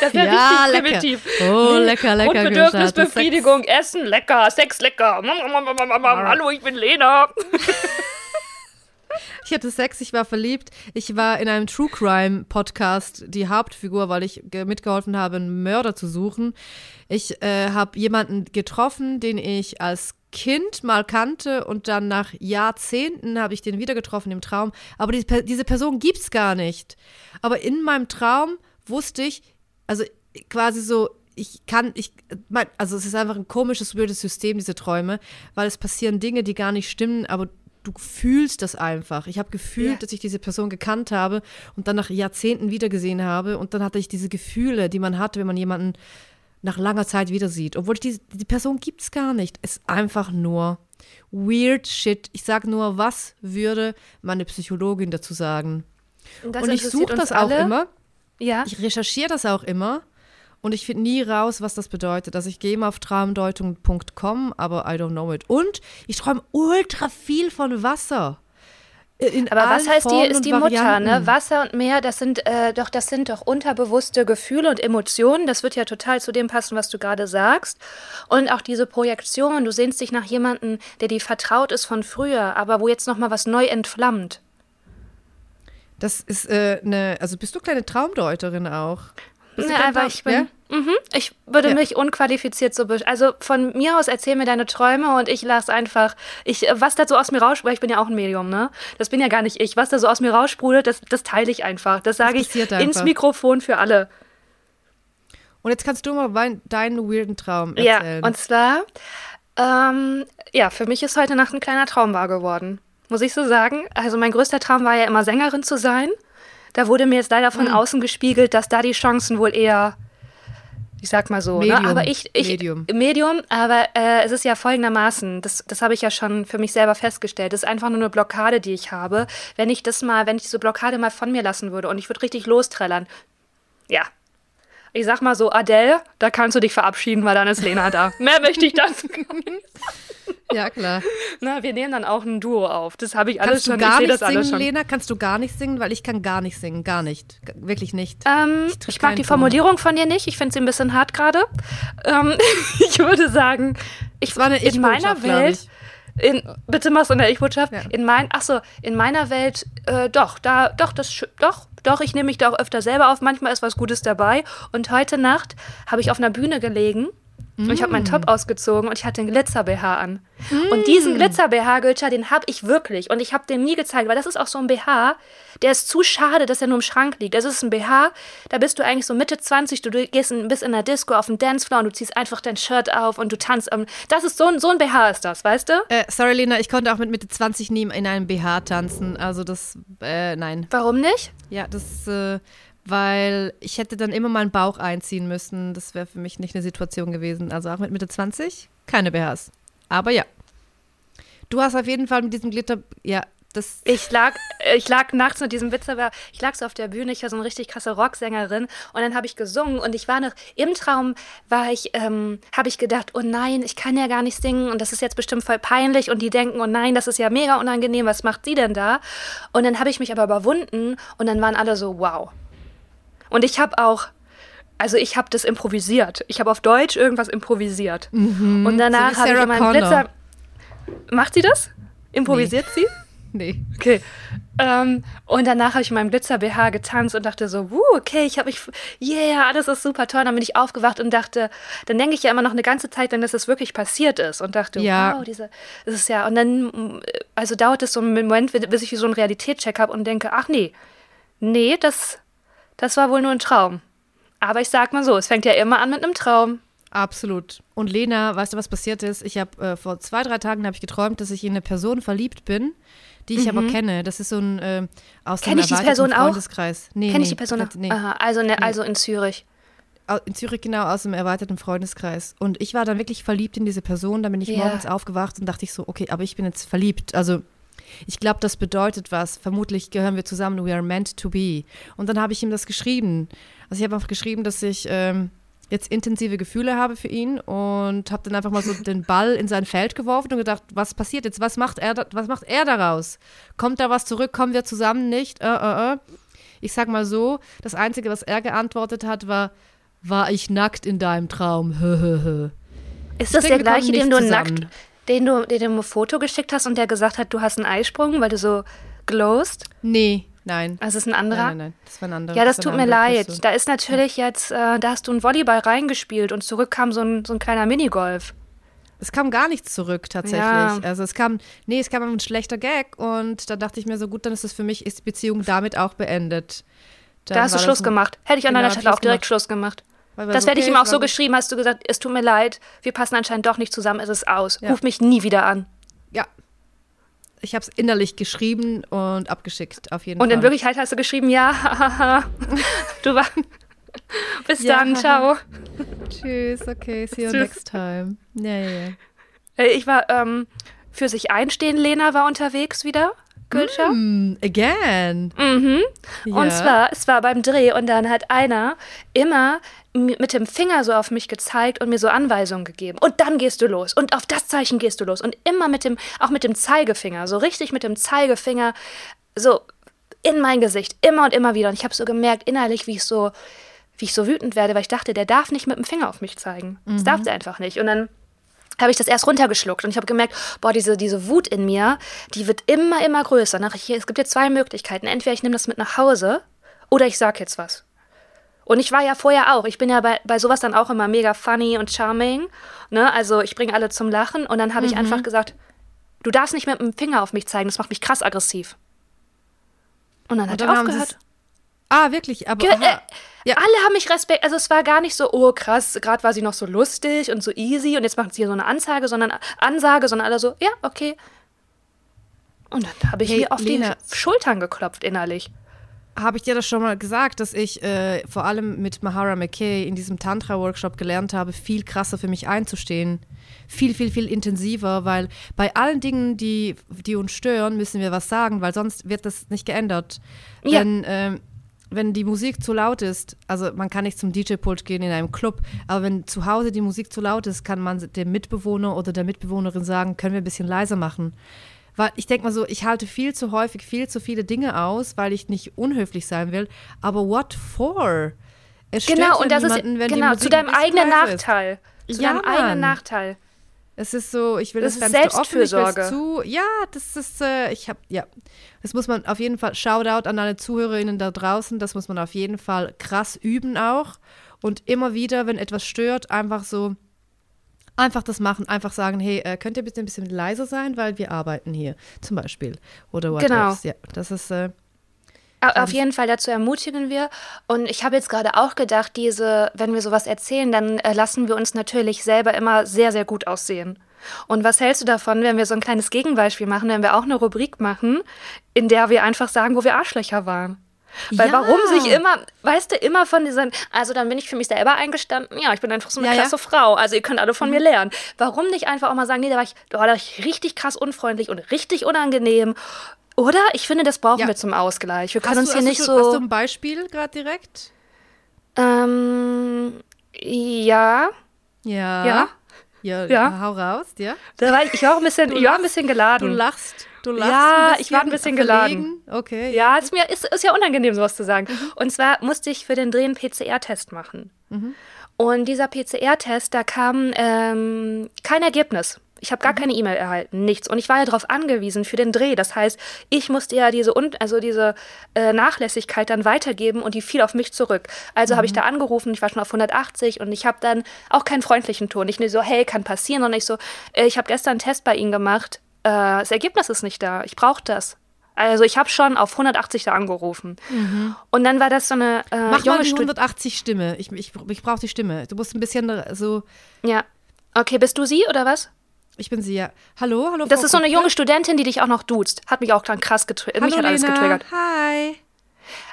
das ist ja, richtig lecker. primitiv. Oh, lecker, lecker, Grundbedürfnisbefriedigung, Essen, lecker, Sex, lecker. Hallo, ich bin Lena. Ich hatte Sex, ich war verliebt. Ich war in einem True Crime Podcast die Hauptfigur, weil ich ge- mitgeholfen habe, einen Mörder zu suchen. Ich äh, habe jemanden getroffen, den ich als Kind mal kannte und dann nach Jahrzehnten habe ich den wieder getroffen im Traum. Aber diese, Per- diese Person gibt's gar nicht. Aber in meinem Traum wusste ich, also quasi so, ich kann, ich, mein, also es ist einfach ein komisches, weirdes System, diese Träume, weil es passieren Dinge, die gar nicht stimmen, aber du fühlst das einfach. Ich habe gefühlt, Ja. dass ich diese Person gekannt habe und dann nach Jahrzehnten wiedergesehen habe und dann hatte ich diese Gefühle, die man hat, wenn man jemanden nach langer Zeit wieder sieht. Obwohl ich die, die Person gibt's gar nicht. Es ist einfach nur weird shit. Ich sage nur, was würde meine Psychologin dazu sagen? Das und ich suche das auch immer. Ja. Ich recherchiere das auch immer und ich finde nie raus, was das bedeutet. Also ich gehe mal auf traumdeutung.com, aber I don't know it. Und ich träume ultra viel von Wasser. In Aber was heißt die, Formen ist und die Mutter, ne? Wasser und Meer, das sind äh, doch, das sind doch unterbewusste Gefühle und Emotionen. Das wird ja total zu dem passen, was du gerade sagst. Und auch diese Projektion, du sehnst dich nach jemandem, der dir vertraut ist von früher, aber wo jetzt nochmal was neu entflammt. Das ist äh, eine, also bist du kleine Traumdeuterin auch? Bist du Ja, aber ich bin, ja? mhm, ich würde Ja. mich unqualifiziert so, also von mir aus erzähl mir deine Träume und ich lass einfach, ich, was da so aus mir raussprudelt, ich bin ja auch ein Medium, ne? Das bin ja gar nicht ich. Was da so aus mir raussprudelt, das, das teile ich einfach. Das sage ich passiert ins einfach. Mikrofon für alle. Und jetzt kannst du mal deinen weirden Traum Ja, erzählen. und zwar, ähm, ja, für mich ist heute Nacht ein kleiner Traum wahr geworden. Muss ich so sagen. Also mein größter Traum war ja immer Sängerin zu sein. Da wurde mir jetzt leider von Hm. außen gespiegelt, dass da die Chancen wohl eher, ich sag mal so, Medium. ne? aber ich, ich Medium. Medium, aber äh, es ist ja folgendermaßen, das, das habe ich ja schon für mich selber festgestellt, das ist einfach nur eine Blockade, die ich habe. Wenn ich das mal, wenn ich diese Blockade mal von mir lassen würde und ich würde richtig losträllern, ja. Ich sag mal so, Adele, da kannst du dich verabschieden, weil dann ist Lena da. Mehr möchte ich dazu gar nicht. ja, klar. Na, wir nehmen dann auch ein Duo auf. Das habe ich alles Kannst du schon. gar ich nicht das singen, schon. Lena? Kannst du gar nicht singen? Weil ich kann gar nicht singen. Gar nicht. Wirklich nicht. Ähm, Ich ich, mag die. Formulierung von dir nicht. Ich finde sie ein bisschen hart gerade. Ähm, ich würde sagen, ich, in meiner Welt. In, bitte mach's in der Ich-Botschaft. Ja. In mein, ach so, in meiner Welt, äh, doch, da, doch, das, doch, doch, ich nehme mich da auch öfter selber auf. Manchmal ist was Gutes dabei. Und heute Nacht habe ich auf einer Bühne gelegen. Und ich habe meinen Top ausgezogen und ich hatte einen Glitzer-BH an. Mm. Und diesen Glitzer-BH, Gülscha, den habe ich wirklich. Und ich habe den nie gezeigt, weil das ist auch so ein BH, der ist zu schade, dass er nur im Schrank liegt. Das ist ein BH, da bist du eigentlich so Mitte 20, du gehst ein, bist in der Disco auf dem Dancefloor und du ziehst einfach dein Shirt auf und du tanzt. Um, das ist so ein, so ein BH ist das, weißt du? Äh, sorry, Lena, ich konnte auch mit Mitte 20 nie in einem BH tanzen. Also das, äh, nein. Warum nicht? Ja, das, äh, weil ich hätte dann immer meinen Bauch einziehen müssen. Das wäre für mich nicht eine Situation gewesen. Also auch mit Mitte 20 keine BHs. Aber ja. Du hast auf jeden Fall mit diesem Glitter, ja, das ich lag, ich lag nachts mit diesem Witzer, ich lag so auf der Bühne, ich war so eine richtig krasse Rocksängerin und dann habe ich gesungen und ich war noch im Traum, war ich, ähm, habe ich gedacht, oh nein, ich kann ja gar nicht singen und das ist jetzt bestimmt voll peinlich und die denken, oh nein, das ist ja mega unangenehm, was macht sie denn da? Und dann habe ich mich aber überwunden und dann waren alle so, wow, und ich habe auch, also ich habe das improvisiert. Ich habe auf Deutsch irgendwas improvisiert. Mhm. Und danach so habe ich meinen Blitzer. Macht sie das? Improvisiert nee. sie? Nee. Okay. Ähm, und danach habe ich in meinem Glitzer-BH getanzt und dachte so, wuh, okay, ich habe mich, yeah, alles ist super toll. Dann bin ich aufgewacht und dachte, dann denke ich ja immer noch eine ganze Zeit es das wirklich passiert ist. Und dachte, ja. wow, diese, das ist ja, und dann, also dauert es so einen Moment, bis ich so einen Realitätscheck habe und denke, ach nee, nee, das, das war wohl nur ein Traum. Aber ich sag mal so, es fängt ja immer an mit einem Traum. Absolut. Und Lena, weißt du, was passiert ist? Ich habe äh, vor zwei, drei Tagen habe ich geträumt, dass ich in eine Person verliebt bin, die ich mhm. aber kenne. Das ist so ein äh, aus Kenn dem ich die Person Freundeskreis. Auch? Nee, Kenn nee, ich die Person auch? Nee. Aha, also, ne, also in Zürich. In Zürich genau aus dem erweiterten Freundeskreis. Und ich war dann wirklich verliebt in diese Person. Dann bin ich ja. morgens aufgewacht und dachte ich so, okay, aber ich bin jetzt verliebt. Also ich glaube, das bedeutet was. Vermutlich gehören wir zusammen. We are meant to be. Und dann habe ich ihm das geschrieben. Also ich habe einfach geschrieben, dass ich ähm, jetzt intensive Gefühle habe für ihn und habe dann einfach mal so den Ball in sein Feld geworfen und gedacht, was passiert jetzt? Was macht er, was macht er daraus? Kommt da was zurück? Kommen wir zusammen nicht? Äh, äh, äh. Ich sag mal so, das Einzige, was er geantwortet hat, war, war ich nackt in deinem Traum? Ist das der gleiche, dem du nackt, den du, den du ein Foto geschickt hast und der gesagt hat, du hast einen Eisprung, weil du so glowst? Nee, nein. Also ist ein anderer? Nein, nein, nein. Das war ein anderer. Ja, das, das tut mir leid. Person. Da ist natürlich jetzt, äh, da hast du ein Volleyball reingespielt und zurück kam so ein, so ein kleiner Minigolf. Es kam gar nichts zurück tatsächlich. Ja. Also es kam, nee, es kam ein schlechter Gag und da dachte ich mir so, gut, dann ist es für mich, ist die Beziehung damit auch beendet. Dann da hast du Schluss gemacht. Hätte ich an genau, deiner Stelle auch direkt gemacht. Schluss gemacht. Das werde ich ihm auch so geschrieben, hast du gesagt, es tut mir leid, wir passen anscheinend doch nicht zusammen, es ist aus. Ja. Ruf mich nie wieder an. Ja. Ich habe es innerlich geschrieben und abgeschickt, auf jeden und Fall. Und in Wirklichkeit hast du geschrieben, ja, du war. Bis ja. dann, ciao. Tschüss, okay, see you Tschüss. next time. Ja, ja, ja. Ich war ähm, für sich einstehen, Lena war unterwegs wieder. Gülscher. Mm, again. Mhm. Ja. Und zwar, es war beim Dreh und dann hat einer immer mit dem Finger so auf mich gezeigt und mir so Anweisungen gegeben. Und dann gehst du los. Und auf das Zeichen gehst du los. Und immer mit dem, auch mit dem Zeigefinger, so richtig mit dem Zeigefinger, so in mein Gesicht, immer und immer wieder. Und ich habe so gemerkt, innerlich, wie ich so, wie ich so wütend werde, weil ich dachte, der darf nicht mit dem Finger auf mich zeigen. Mhm. Das darf er einfach nicht. Und dann habe ich das erst runtergeschluckt und ich habe gemerkt, boah, diese, diese Wut in mir, die wird immer, immer größer. Nach, ich, es gibt jetzt zwei Möglichkeiten. Entweder ich nehme das mit nach Hause oder ich sage jetzt was. Und ich war ja vorher auch. Ich bin ja bei, bei sowas dann auch immer mega funny und charming. Ne? Also ich bringe alle zum Lachen. Und dann habe ich mhm. einfach gesagt, du darfst nicht mit dem Finger auf mich zeigen, das macht mich krass aggressiv. Und dann und hat dann er aufgehört. Ah, wirklich? Aber. Ge äh, ja. Alle haben mich respekt. Also es war gar nicht so, oh krass, gerade war sie noch so lustig und so easy und jetzt macht sie hier so eine Ansage, sondern Ansage, sondern alle so, ja, okay. Und dann habe ich hey, mir auf Lena, die Schultern geklopft innerlich. Habe ich dir das schon mal gesagt, dass ich äh, vor allem mit Mahara McKay in diesem Tantra-Workshop gelernt habe, viel krasser für mich einzustehen. Viel, viel, viel intensiver, weil bei allen Dingen, die, die uns stören, müssen wir was sagen, weil sonst wird das nicht geändert. Ja. Wenn, ähm, wenn die Musik zu laut ist, also man kann nicht zum DJ-Pult gehen in einem Club, aber wenn zu Hause die Musik zu laut ist, kann man dem Mitbewohner oder der Mitbewohnerin sagen, können wir ein bisschen leiser machen. Weil ich denke mal so, ich halte viel zu häufig viel zu viele Dinge aus, weil ich nicht unhöflich sein will. Aber what for? Es genau, und das ist genau zu deinem eigenen Nachteil. Zu ja, deinem eigenen Nachteil. Es ist so, ich will Das das, Fenster offen, ich will zu. Ja, das ist, äh, ich habe, ja, das muss man auf jeden Fall, Shoutout an alle Zuhörerinnen da draußen, das muss man auf jeden Fall krass üben auch. Und immer wieder, wenn etwas stört, einfach so, einfach das machen, einfach sagen, hey, äh, könnt ihr bitte ein bisschen leiser sein, weil wir arbeiten hier, zum Beispiel. Oder what Genau. else. Ja, das ist, äh, Auf jeden Fall dazu ermutigen wir. Und ich habe jetzt gerade auch gedacht, diese, wenn wir sowas erzählen, dann äh, lassen wir uns natürlich selber immer sehr, sehr gut aussehen. Und was hältst du davon, wenn wir so ein kleines Gegenbeispiel machen, wenn wir auch eine Rubrik machen, in der wir einfach sagen, wo wir Arschlöcher waren? Weil Ja. warum sich immer, weißt du, immer von diesen, also dann bin ich für mich selber eingestanden, ja, ich bin einfach so eine Ja, Mhm. ja. Frau, also ihr könnt alle von mir lernen. Warum nicht einfach auch mal sagen, nee, da war ich, da war ich richtig krass unfreundlich und richtig unangenehm. Oder? Ich finde, das brauchen Ja. wir zum Ausgleich. Wir können hast, uns du, hier nicht du, schon- hast du so. ein Beispiel gerade direkt? Ähm, ja, Ja. Ja. Ja, Ja. hau raus, ja. da war ich, ich war auch ein bisschen, Du ich war ein bisschen Du geladen. lachst, du lachst Ja, ein ich war ein bisschen verlegen. Okay. Ja, ist mir ist, ist ja unangenehm, sowas zu sagen. Und zwar musste ich für den Dreh einen PCR-Test machen. Und dieser PCR-Test, da kam ähm, kein Ergebnis. Ich habe gar keine E-Mail erhalten, nichts. Und ich war ja darauf angewiesen für den Dreh. Das heißt, ich musste ja diese, Un also diese äh, Nachlässigkeit dann weitergeben und die fiel auf mich zurück. Also habe ich da angerufen, ich war schon auf 180 und ich habe dann auch keinen freundlichen Ton. Ich nicht so, hey, kann passieren. Und nicht so, äh, ich habe gestern einen Test bei Ihnen gemacht. Äh, das Ergebnis ist nicht da. Ich brauche das. Also ich habe schon auf 180 da angerufen. Und dann war das so eine äh, Mach junge mal die Stu- 180 Stimme. Ich, ich, ich brauche die Stimme. Du musst ein bisschen so. Ja. Okay, bist du sie oder was? Ich bin sie ja. Hallo, hallo. Das Frau ist so eine junge Studentin, die dich auch noch duzt. Hat mich auch dann krass getriggert. Mich hat alles Lena. getriggert. Hi.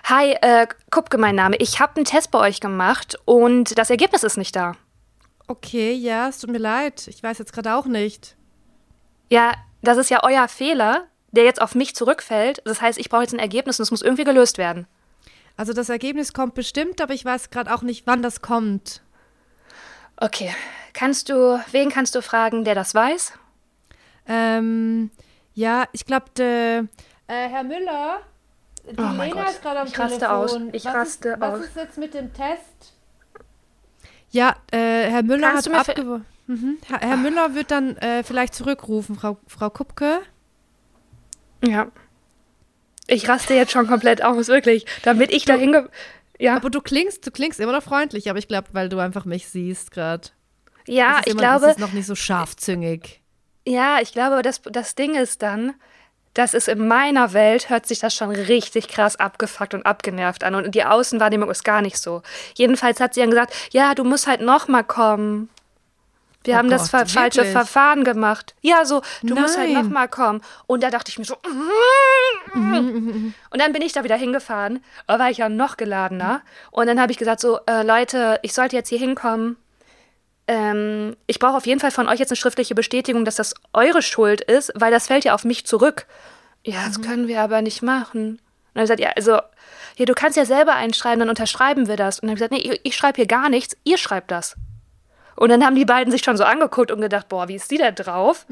Hi, äh, Kupke, mein Name. Ich habe einen Test bei euch gemacht und das Ergebnis ist nicht da. Okay, ja, es tut mir leid. Ich weiß jetzt gerade auch nicht. Ja, das ist ja euer Fehler, der jetzt auf mich zurückfällt. Das heißt, ich brauche jetzt ein Ergebnis und es muss irgendwie gelöst werden. Also das Ergebnis kommt bestimmt, aber ich weiß gerade auch nicht, wann das kommt. Okay. Kannst du, wen kannst du fragen, der das weiß? Ähm, ja, ich glaube, äh, Herr Müller, die Oh mein Lena Gott, ist gerade am ich raste Telefon. aus. Ich was raste ist, was aus. ist jetzt mit dem Test? Ja, äh, Herr Müller Kannst hat abgeworfen. Mhm. Herr, Herr Müller wird dann äh, vielleicht zurückrufen, Frau, Frau Kupke. Ja. Ich raste jetzt schon komplett aus, wirklich. Damit ich da hinge... Ja, Aber du klingst, du klingst immer noch freundlich, aber ich glaube, weil du einfach mich siehst gerade. ja ich immer, glaube... Das ist noch nicht so scharfzüngig. Ja, ich glaube, das, das Ding ist dann, dass es in meiner Welt hört sich das schon richtig krass abgefuckt und abgenervt an. Und die Außenwahrnehmung ist gar nicht so. Jedenfalls hat sie dann gesagt, ja, du musst halt noch mal kommen. Wir Oh haben das Gott, fa falsche wirklich? Verfahren gemacht. Ja, so, du musst halt Nein. noch mal kommen. Und da dachte ich mir so, Mhm, und dann bin ich da wieder hingefahren. Da war ich ja noch geladener. Und dann habe ich gesagt, so, äh, Leute, ich sollte jetzt hier hinkommen. Ähm, ich brauche auf jeden Fall von euch jetzt eine schriftliche Bestätigung, dass das eure Schuld ist, weil das fällt ja auf mich zurück. Ja, das können wir aber nicht machen. Und dann habe ich gesagt, ja, also, ja, du kannst ja selber einschreiben, dann unterschreiben wir das. Und dann habe ich gesagt, nee, ich, ich schreibe hier gar nichts, ihr schreibt das. Und dann haben die beiden sich schon so angeguckt und gedacht, boah, wie ist die da drauf?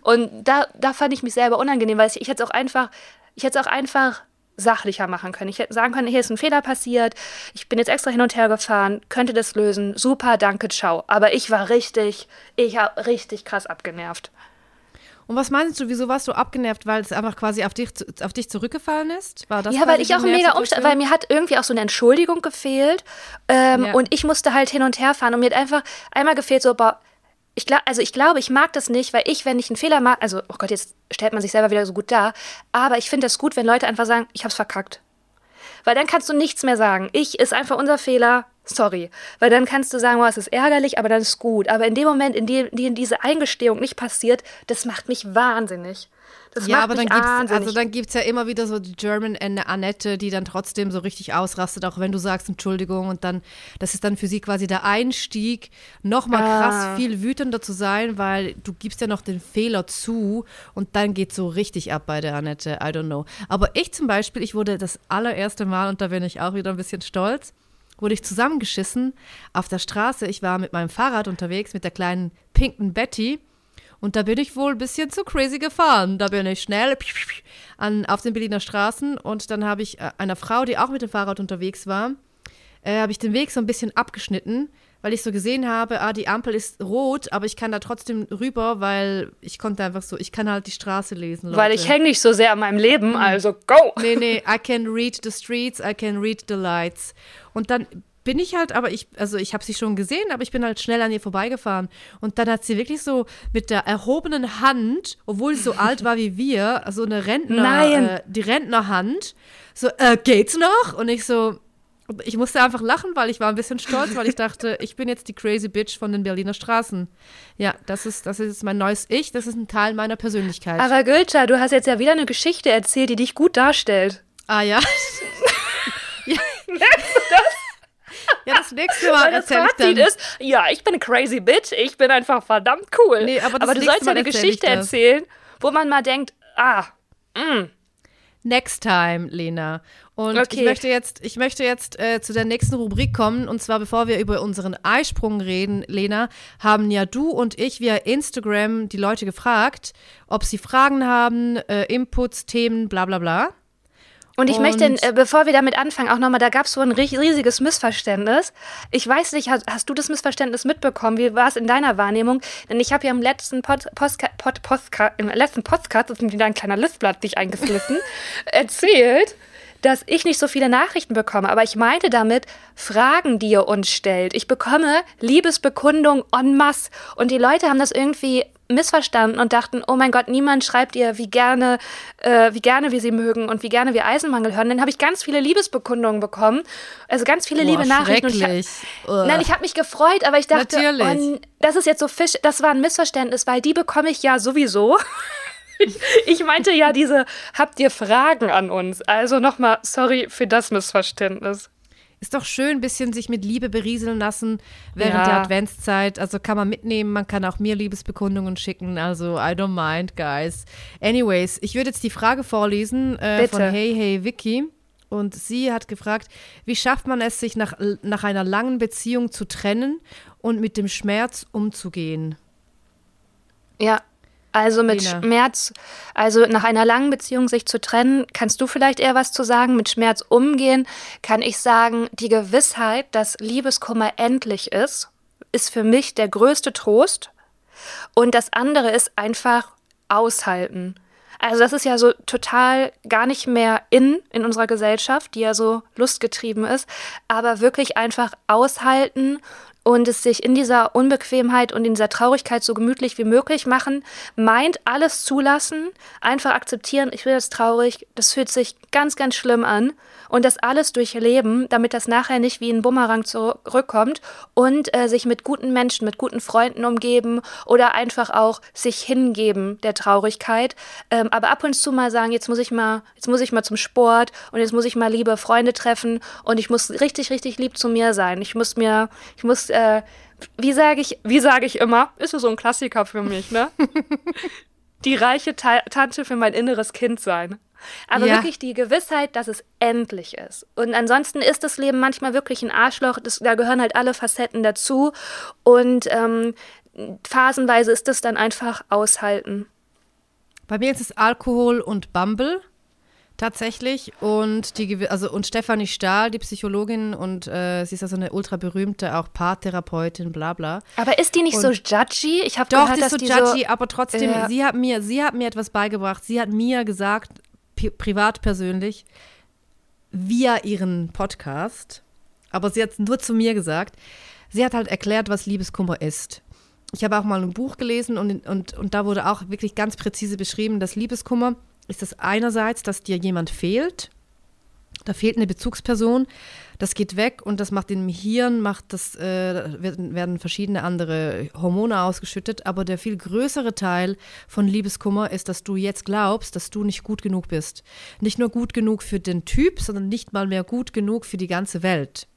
Und da, da fand ich mich selber unangenehm, weil ich, ich hätte es auch einfach, ich hätte es auch einfach sachlicher machen können. Ich hätte sagen können, hier ist ein Fehler passiert, ich bin jetzt extra hin und her gefahren, könnte das lösen, super, danke, ciao. Aber ich war richtig, ich habe richtig krass abgenervt. Und was meinst du, wieso warst du abgenervt, weil es einfach quasi auf dich, auf dich zurückgefallen ist? War das ja, weil ich auch mega umstand, weil mir hat irgendwie auch so eine Entschuldigung gefehlt ähm, Ja. und ich musste halt hin und her fahren und mir hat einfach einmal gefehlt so, boah, ich glaube, also ich glaube, ich mag das nicht, weil ich, wenn ich einen Fehler mache, also, oh Gott, jetzt stellt man sich selber wieder so gut dar, aber ich finde das gut, wenn Leute einfach sagen, ich hab's verkackt. Weil dann kannst du nichts mehr sagen. Ich ist einfach unser Fehler. Sorry. Weil dann kannst du sagen, oh, es ist ärgerlich, aber dann ist gut. Aber in dem Moment, in dem, in diese Eingestehung nicht passiert, das macht mich wahnsinnig. Das Ja, macht aber dann gibt's, also dann gibt's ja immer wieder so die German Anne- Annette, die dann trotzdem so richtig ausrastet, auch wenn du sagst Entschuldigung und dann, das ist dann für sie quasi der Einstieg, nochmal Ah. krass viel wütender zu sein, weil du gibst ja noch den Fehler zu und dann geht's so richtig ab bei der Annette, I don't know. Aber ich zum Beispiel, ich wurde das allererste Mal, und da bin ich auch wieder ein bisschen stolz, wurde ich zusammengeschissen auf der Straße. Ich war mit meinem Fahrrad unterwegs, mit der kleinen pinken Betty. Und da bin ich wohl ein bisschen zu crazy gefahren. Da bin ich schnell an, auf den Berliner Straßen und dann habe ich äh, einer Frau, die auch mit dem Fahrrad unterwegs war, äh, habe ich den Weg so ein bisschen abgeschnitten, weil ich so gesehen habe, ah, die Ampel ist rot, aber ich kann da trotzdem rüber, weil ich konnte einfach so, ich kann halt die Straße lesen. Leute. Weil ich hänge nicht so sehr an meinem Leben, mhm. also go! Nee, nee, I can read the streets, I can read the lights. Und dann bin ich halt, aber ich, also ich habe sie schon gesehen, aber ich bin halt schnell an ihr vorbeigefahren. Und dann hat sie wirklich so mit der erhobenen Hand, obwohl sie so alt war wie wir, so eine Rentner. Äh, die Rentnerhand, so, äh, geht's noch? Und ich so, ich musste einfach lachen, weil ich war ein bisschen stolz, weil ich dachte, ich bin jetzt die crazy Bitch von den Berliner Straßen. Ja, das ist, das ist mein neues Ich, das ist ein Teil meiner Persönlichkeit. Aber Gülter, du hast jetzt ja wieder eine Geschichte erzählt, die dich gut darstellt. Ah ja. ja. Ja, das nächste Mal erzähle ich dann. ist, ja, ich bin eine crazy Bitch, ich bin einfach verdammt cool. Nee, aber, aber du sollst ja eine Geschichte erzählen, wo man mal denkt, ah, mm. Next time, Lena. Und okay. ich möchte jetzt, ich möchte jetzt äh, zu der nächsten Rubrik kommen. Und zwar, bevor wir über unseren Eisprung reden, Lena, haben ja du und ich via Instagram die Leute gefragt, ob sie Fragen haben, äh, Inputs, Themen, bla bla bla. Und ich und möchte, äh, bevor wir damit anfangen, auch nochmal, da gab es so ein riesiges Missverständnis. Ich weiß nicht, hast, hast, du das Missverständnis mitbekommen? Wie war es in deiner Wahrnehmung? Denn ich habe ja im letzten Pod, Postka, Pod, Postka, im letzten Podcast, das ist wieder ein kleiner Listblatt dich eingeflissen, erzählt, dass ich nicht so viele Nachrichten bekomme. Aber ich meinte damit Fragen, die ihr uns stellt. Ich bekomme Liebesbekundung en masse. Und die Leute haben das irgendwie missverstanden und dachten, oh mein Gott, niemand schreibt ihr, wie gerne, äh, wie gerne wir sie mögen und wie gerne wir Eisenmangel hören. Dann habe ich ganz viele Liebesbekundungen bekommen, also ganz viele Boah, liebe Nachrichten. Ich hab, nein, ich habe mich gefreut, aber ich dachte, oh, das ist jetzt so Fisch, das war ein Missverständnis, weil die bekomme ich ja sowieso. ich, ich meinte ja diese, habt ihr Fragen an uns? Also nochmal, sorry für das Missverständnis. Ist doch schön, ein bisschen sich mit Liebe berieseln lassen während ja. der Adventszeit. Also kann man mitnehmen, man kann auch mir Liebesbekundungen schicken. Also I don't mind, guys. Anyways, ich würde jetzt die Frage vorlesen äh, von Hey Hey Vicky. Und sie hat gefragt, wie schafft man es, sich nach, nach einer langen Beziehung zu trennen und mit dem Schmerz umzugehen? Ja, also mit Lina. Schmerz, also nach einer langen Beziehung sich zu trennen, kannst du vielleicht eher was zu sagen? Mit Schmerz umgehen, kann ich sagen, die Gewissheit, dass Liebeskummer endlich ist, ist für mich der größte Trost. Und das andere ist einfach aushalten. Also das ist ja so total gar nicht mehr in in unserer Gesellschaft, die ja so lustgetrieben ist, aber wirklich einfach aushalten und es sich in dieser Unbequemheit und in dieser Traurigkeit so gemütlich wie möglich machen, meint alles zulassen, einfach akzeptieren, ich will jetzt traurig, das fühlt sich ganz, ganz schlimm an und das alles durchleben, damit das nachher nicht wie ein Bumerang zurückkommt und äh, sich mit guten Menschen, mit guten Freunden umgeben oder einfach auch sich hingeben der Traurigkeit, ähm, aber ab und zu mal sagen, jetzt muss ich mal, jetzt muss ich mal zum Sport und jetzt muss ich mal liebe Freunde treffen und ich muss richtig, richtig lieb zu mir sein. Ich muss mir, ich muss äh, wie sage ich, wie sage ich immer, ist so ein Klassiker für mich, ne? die reiche Ta Tante für mein inneres Kind sein. Aber ja. wirklich die Gewissheit, dass es endlich ist. Und ansonsten ist das Leben manchmal wirklich ein Arschloch. Das, da gehören halt alle Facetten dazu. Und ähm, phasenweise ist das dann einfach aushalten. Bei mir ist es Alkohol und Bumble tatsächlich. Und die also und Stefanie Stahl, die Psychologin, und äh, sie ist also eine ultra berühmte, auch Paartherapeutin, bla bla. Aber ist die nicht und so judgy? Ich habe doch, gehört, die ist so die judgy, so, aber trotzdem, ja. sie hat mir, sie hat mir etwas beigebracht. Sie hat mir gesagt, privat persönlich, via ihren Podcast, aber sie hat es nur zu mir gesagt. Sie hat halt erklärt, was Liebeskummer ist. Ich habe auch mal ein Buch gelesen und, und, und da wurde auch wirklich ganz präzise beschrieben, dass Liebeskummer ist das einerseits, dass dir jemand fehlt. Da fehlt eine Bezugsperson, das geht weg und das macht im Hirn, macht das, äh, werden, werden verschiedene andere Hormone ausgeschüttet. Aber der viel größere Teil von Liebeskummer ist, dass du jetzt glaubst, dass du nicht gut genug bist. Nicht nur gut genug für den Typ, sondern nicht mal mehr gut genug für die ganze Welt.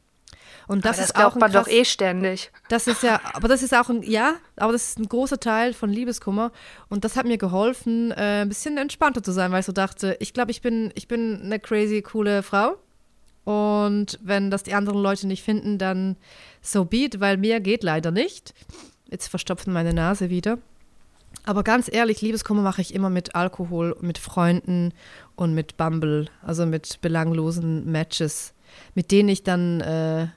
Und das, das ist auch man krass, doch eh ständig. Das ist ja, aber das ist auch ein, ja, aber das ist ein großer Teil von Liebeskummer. Und das hat mir geholfen, äh, ein bisschen entspannter zu sein, weil ich so dachte, ich glaube, ich bin, ich bin eine crazy, coole Frau. Und wenn das die anderen Leute nicht finden, dann so be it, weil mir geht leider nicht. Jetzt verstopfen meine Nase wieder. Aber ganz ehrlich, Liebeskummer mache ich immer mit Alkohol, mit Freunden und mit Bumble, also mit belanglosen Matches, mit denen ich dann äh,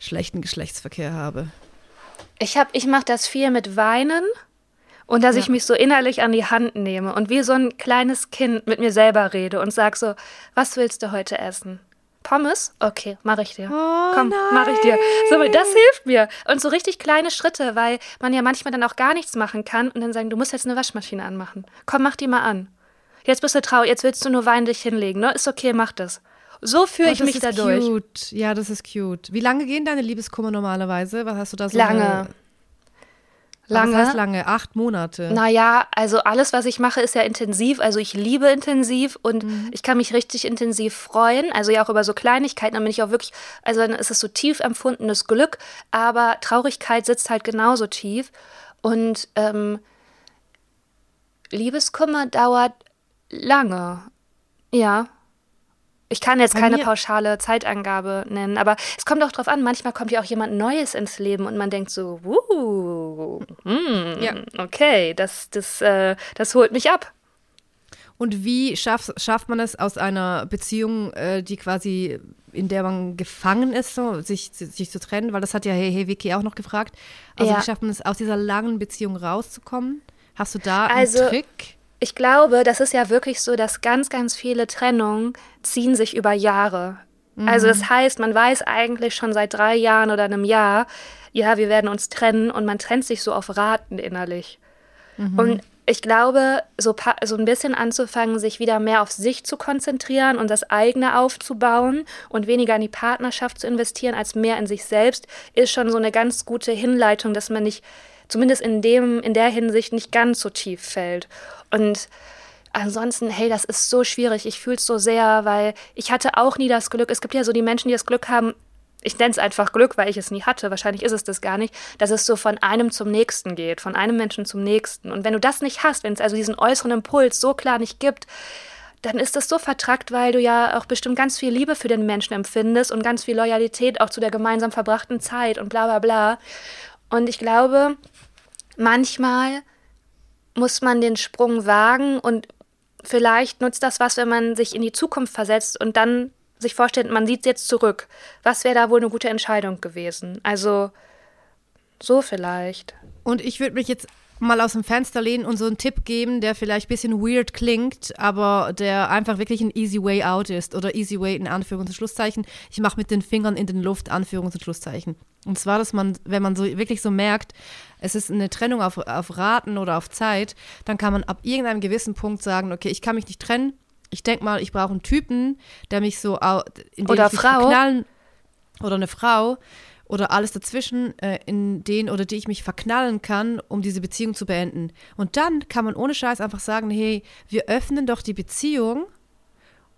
schlechten Geschlechtsverkehr habe. Ich, hab, ich mache das viel mit Weinen und dass ja. ich mich so innerlich an die Hand nehme und wie so ein kleines Kind mit mir selber rede und sag so, was willst du heute essen? Pommes? Okay, mache ich dir. Oh, Komm, mache ich dir. So, das hilft mir. Und so richtig kleine Schritte, weil man ja manchmal dann auch gar nichts machen kann und dann sagen, du musst jetzt eine Waschmaschine anmachen. Komm, mach die mal an. Jetzt bist du traurig, jetzt willst du nur weinen dich hinlegen, ne? Ist okay, mach das. So führe oh, ich mich dadurch. Cute. Ja, das ist cute. Wie lange gehen deine Liebeskummer normalerweise? Was hast du da so? Lange. Eine Lange. Was heißt lange? Acht Monate. Naja, also alles, was ich mache, ist ja intensiv. Also ich liebe intensiv und mhm. ich kann mich richtig intensiv freuen. Also ja auch über so Kleinigkeiten. Dann bin ich auch wirklich, also dann ist es so tief empfundenes Glück, aber Traurigkeit sitzt halt genauso tief. Und ähm, Liebeskummer dauert lange. Ja. Ich kann jetzt Bei keine pauschale Zeitangabe nennen, aber es kommt auch drauf an. Manchmal kommt ja auch jemand Neues ins Leben und man denkt so, wuh, hm, ja. okay, das, das, äh, das holt mich ab. Und wie schafft, schafft man es aus einer Beziehung, äh, die quasi, in der man gefangen ist, so, sich, sich zu trennen? Weil das hat ja Hey, hey Vicky auch noch gefragt. Also ja. wie schafft man es, aus dieser langen Beziehung rauszukommen? Hast du da also, einen Trick? Ich glaube, das ist ja wirklich so, dass ganz, ganz viele Trennungen ziehen sich über Jahre. Mhm. Also das heißt, man weiß eigentlich schon seit drei Jahren oder einem Jahr, ja, wir werden uns trennen und man trennt sich so auf Raten innerlich. Mhm. Und ich glaube, so, so ein bisschen anzufangen, sich wieder mehr auf sich zu konzentrieren und das eigene aufzubauen und weniger in die Partnerschaft zu investieren als mehr in sich selbst, ist schon so eine ganz gute Hinleitung, dass man nicht, zumindest in dem, in der Hinsicht nicht ganz so tief fällt. Und ansonsten, hey, das ist so schwierig. Ich fühle es so sehr, weil ich hatte auch nie das Glück. Es gibt ja so die Menschen, die das Glück haben, ich nenne es einfach Glück, weil ich es nie hatte, wahrscheinlich ist es das gar nicht, dass es so von einem zum nächsten geht, von einem Menschen zum nächsten. Und wenn du das nicht hast, wenn es also diesen äußeren Impuls so klar nicht gibt, dann ist das so vertrackt, weil du ja auch bestimmt ganz viel Liebe für den Menschen empfindest und ganz viel Loyalität auch zu der gemeinsam verbrachten Zeit und bla bla bla. Und ich glaube, manchmal muss man den Sprung wagen und vielleicht nutzt das was, wenn man sich in die Zukunft versetzt und dann sich vorstellt, man sieht jetzt zurück. Was wäre da wohl eine gute Entscheidung gewesen? Also so vielleicht. Und ich würde mich jetzt mal aus dem Fenster lehnen und so einen Tipp geben, der vielleicht ein bisschen weird klingt, aber der einfach wirklich ein easy way out ist oder easy way in Anführungs- und Schlusszeichen. Ich mache mit den Fingern in den Luft Anführungs- und Schlusszeichen. Und zwar, dass man, wenn man so wirklich so merkt, es ist eine Trennung auf, auf Raten oder auf Zeit, dann kann man ab irgendeinem gewissen Punkt sagen, okay, ich kann mich nicht trennen. Ich denke mal, ich brauche einen Typen, der mich so in den oder Frau verknallen oder eine Frau oder alles dazwischen, äh, in den oder die ich mich verknallen kann, um diese Beziehung zu beenden. Und dann kann man ohne Scheiß einfach sagen, hey, wir öffnen doch die Beziehung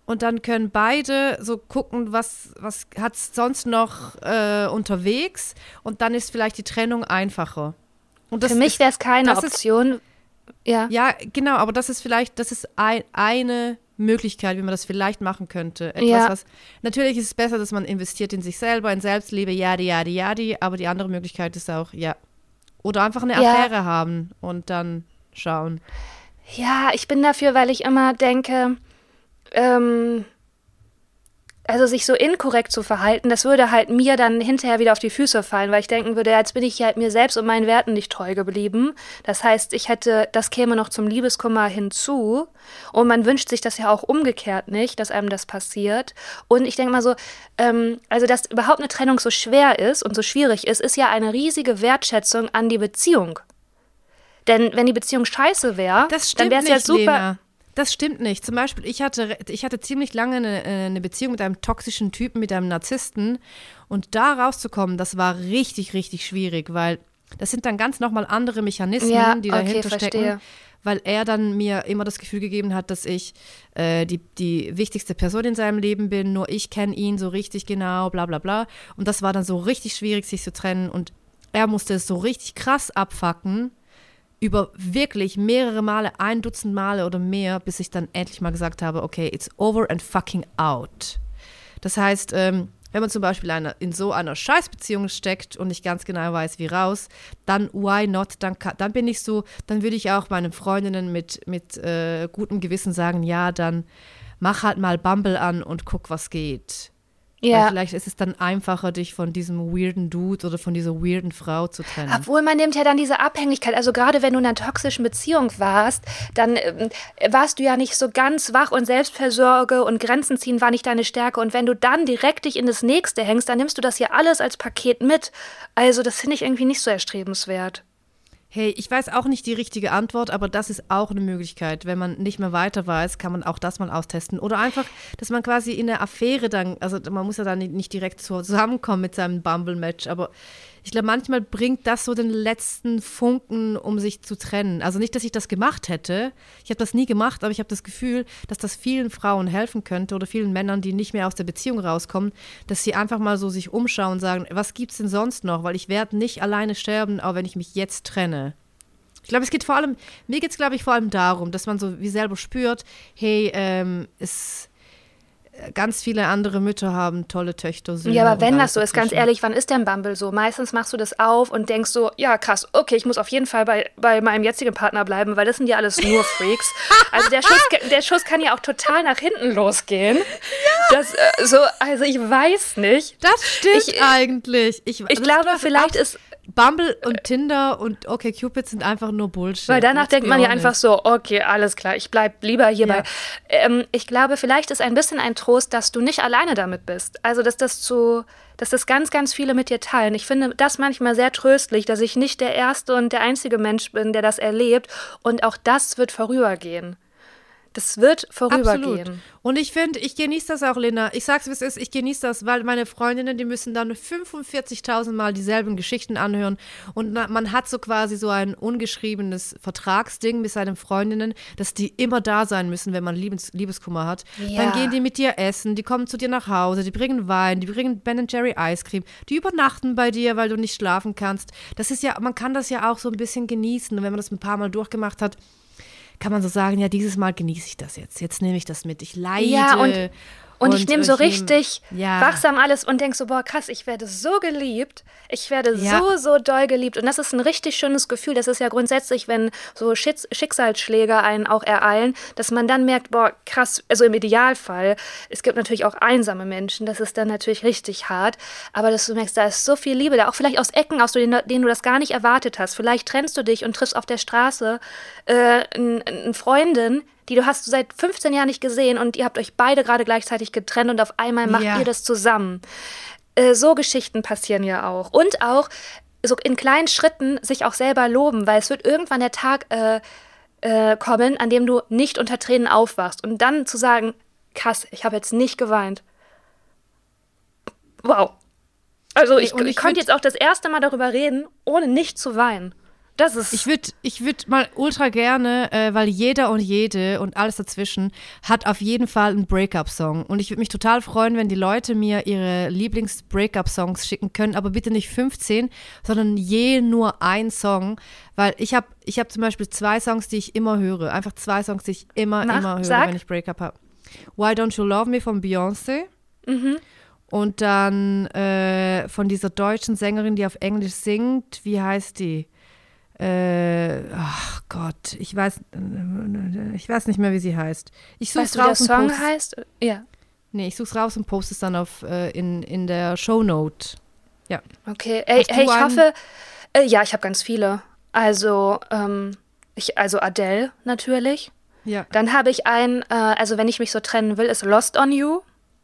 und dann können beide so gucken, was, was hat es sonst noch äh, unterwegs und dann ist vielleicht die Trennung einfacher. Für mich wäre es keine Option. Ist, ja. ja, genau, aber das ist vielleicht, das ist ein, eine Möglichkeit, wie man das vielleicht machen könnte. Etwas, ja. was, natürlich ist es besser, dass man investiert in sich selber, in Selbstliebe, jadi, jadi, jadi, aber die andere Möglichkeit ist auch, ja. Oder einfach eine ja. Affäre haben und dann schauen. Ja, ich bin dafür, weil ich immer denke, ähm, also sich so inkorrekt zu verhalten, das würde halt mir dann hinterher wieder auf die Füße fallen, weil ich denken würde, jetzt bin ich halt mir selbst und meinen Werten nicht treu geblieben. Das heißt, ich hätte, das käme noch zum Liebeskummer hinzu. Und man wünscht sich das ja auch umgekehrt nicht, dass einem das passiert. Und ich denke mal so, ähm, also dass überhaupt eine Trennung so schwer ist und so schwierig ist, ist ja eine riesige Wertschätzung an die Beziehung. Denn wenn die Beziehung scheiße wäre, dann wäre es ja super. Lena. Das stimmt nicht. Zum Beispiel, ich hatte, ich hatte ziemlich lange eine, äh, eine Beziehung mit einem toxischen Typen, mit einem Narzissten. Und da rauszukommen, das war richtig, richtig schwierig, weil das sind dann ganz nochmal andere Mechanismen, ja, die dahinter okay, stecken. Weil er dann mir immer das Gefühl gegeben hat, dass ich äh, die, die wichtigste Person in seinem Leben bin, nur ich kenne ihn so richtig genau, bla bla bla. Und das war dann so richtig schwierig, sich zu trennen. Und er musste es so richtig krass abfacken, über wirklich mehrere Male, ein Dutzend Male oder mehr, bis ich dann endlich mal gesagt habe, okay, it's over and fucking out. Das heißt, ähm, wenn man zum Beispiel eine, in so einer Scheißbeziehung steckt und nicht ganz genau weiß, wie raus, dann why not? Dann, dann bin ich so, dann würde ich auch meinen Freundinnen mit, mit äh, gutem Gewissen sagen, ja, dann mach halt mal Bumble an und guck, was geht. Ja. Weil vielleicht ist es dann einfacher, dich von diesem weirden Dude oder von dieser weirden Frau zu trennen. Obwohl man nimmt ja dann diese Abhängigkeit. Also gerade wenn du in einer toxischen Beziehung warst, dann äh, warst du ja nicht so ganz wach und Selbstversorge und Grenzen ziehen war nicht deine Stärke. Und wenn du dann direkt dich in das nächste hängst, dann nimmst du das ja alles als Paket mit. Also das finde ich irgendwie nicht so erstrebenswert. Hey, ich weiß auch nicht die richtige Antwort, aber das ist auch eine Möglichkeit. Wenn man nicht mehr weiter weiß, kann man auch das mal austesten. Oder einfach, dass man quasi in der Affäre dann, also man muss ja dann nicht direkt zusammenkommen mit seinem Bumble-Match, aber ich glaube, manchmal bringt das so den letzten Funken, um sich zu trennen. Also nicht, dass ich das gemacht hätte. Ich habe das nie gemacht, aber ich habe das Gefühl, dass das vielen Frauen helfen könnte oder vielen Männern, die nicht mehr aus der Beziehung rauskommen, dass sie einfach mal so sich umschauen und sagen, was gibt es denn sonst noch? Weil ich werde nicht alleine sterben, auch wenn ich mich jetzt trenne. Ich glaube, es geht vor allem, mir geht es, glaube ich, vor allem darum, dass man so wie selber spürt, hey, ähm, es ganz viele andere Mütter haben tolle Töchter. Söhne ja, aber wenn das so ist, ganz ehrlich, wann ist denn Bumble so? Meistens machst du das auf und denkst so, ja krass, okay, ich muss auf jeden Fall bei, bei meinem jetzigen Partner bleiben, weil das sind ja alles nur Freaks. also der Schuss, der Schuss kann ja auch total nach hinten losgehen. Ja. Das, äh, so, also ich weiß nicht. Das stimmt ich, eigentlich. Ich, ich glaube, vielleicht ist Bumble und Tinder und okay Cupid sind einfach nur Bullshit. Weil danach denkt man ja einfach so, okay, alles klar, ich bleib lieber hierbei. Ja. Ähm, ich glaube, vielleicht ist ein bisschen ein Trost, dass du nicht alleine damit bist. Also, dass das zu, dass das ganz, ganz viele mit dir teilen. Ich finde das manchmal sehr tröstlich, dass ich nicht der erste und der einzige Mensch bin, der das erlebt. Und auch das wird vorübergehen. Das wird vorübergehen. Absolut. Und ich finde, ich genieße das auch, Lena. Ich sag's, wie es ist, ich genieße das, weil meine Freundinnen, die müssen dann 45.000 Mal dieselben Geschichten anhören. Und man hat so quasi so ein ungeschriebenes Vertragsding mit seinen Freundinnen, dass die immer da sein müssen, wenn man Liebes Liebeskummer hat. Ja. Dann gehen die mit dir essen, die kommen zu dir nach Hause, die bringen Wein, die bringen Ben Jerry Eiscreme, die übernachten bei dir, weil du nicht schlafen kannst. Das ist ja, man kann das ja auch so ein bisschen genießen. Und wenn man das ein paar Mal durchgemacht hat, kann man so sagen, ja, dieses Mal genieße ich das jetzt. Jetzt nehme ich das mit. Ich leide. Ja, und und, ich nehme so richtig nehm, ja. wachsam alles und denke so, boah, krass, ich werde so geliebt. Ich werde ja. so, so doll geliebt. Und das ist ein richtig schönes Gefühl. Das ist ja grundsätzlich, wenn so Schicksalsschläge einen auch ereilen, dass man dann merkt, boah, krass, also im Idealfall, es gibt natürlich auch einsame Menschen, das ist dann natürlich richtig hart. Aber dass du merkst, da ist so viel Liebe da, auch vielleicht aus Ecken, aus denen, denen du das gar nicht erwartet hast. Vielleicht trennst du dich und triffst auf der Straße äh, eine Freundin, die du hast seit 15 Jahren nicht gesehen und ihr habt euch beide gerade gleichzeitig getrennt und auf einmal macht ja. ihr das zusammen. Äh, so Geschichten passieren ja auch. Und auch so in kleinen Schritten sich auch selber loben, weil es wird irgendwann der Tag äh, äh, kommen, an dem du nicht unter Tränen aufwachst. Und dann zu sagen, krass, ich habe jetzt nicht geweint. Wow. Also ich, ich, ich konnte jetzt auch das erste Mal darüber reden, ohne nicht zu weinen. Das ist. Ich würde ich würd mal ultra gerne, äh, weil jeder und jede und alles dazwischen hat auf jeden Fall einen Breakup-Song. Und ich würde mich total freuen, wenn die Leute mir ihre Lieblings-Breakup-Songs schicken können, aber bitte nicht 15, sondern je nur ein Song. Weil ich habe ich hab zum Beispiel zwei Songs, die ich immer höre. Einfach zwei Songs, die ich immer, Mach, immer höre, sag. wenn ich Breakup habe. Why Don't You Love Me von Beyoncé. Mhm. Und dann äh, von dieser deutschen Sängerin, die auf Englisch singt. Wie heißt die? Äh, ach Gott, ich weiß, ich weiß nicht mehr, wie sie heißt. Ich suche raus wie der Song heißt? Ja. Nee, ich suche raus und poste es dann auf, äh, in, in der Shownote. Ja. Okay, hey, hey ich hoffe, äh, ja, ich habe ganz viele. Also, ähm, ich, also Adele natürlich. Ja. Dann habe ich einen, äh, also wenn ich mich so trennen will, ist Lost on You.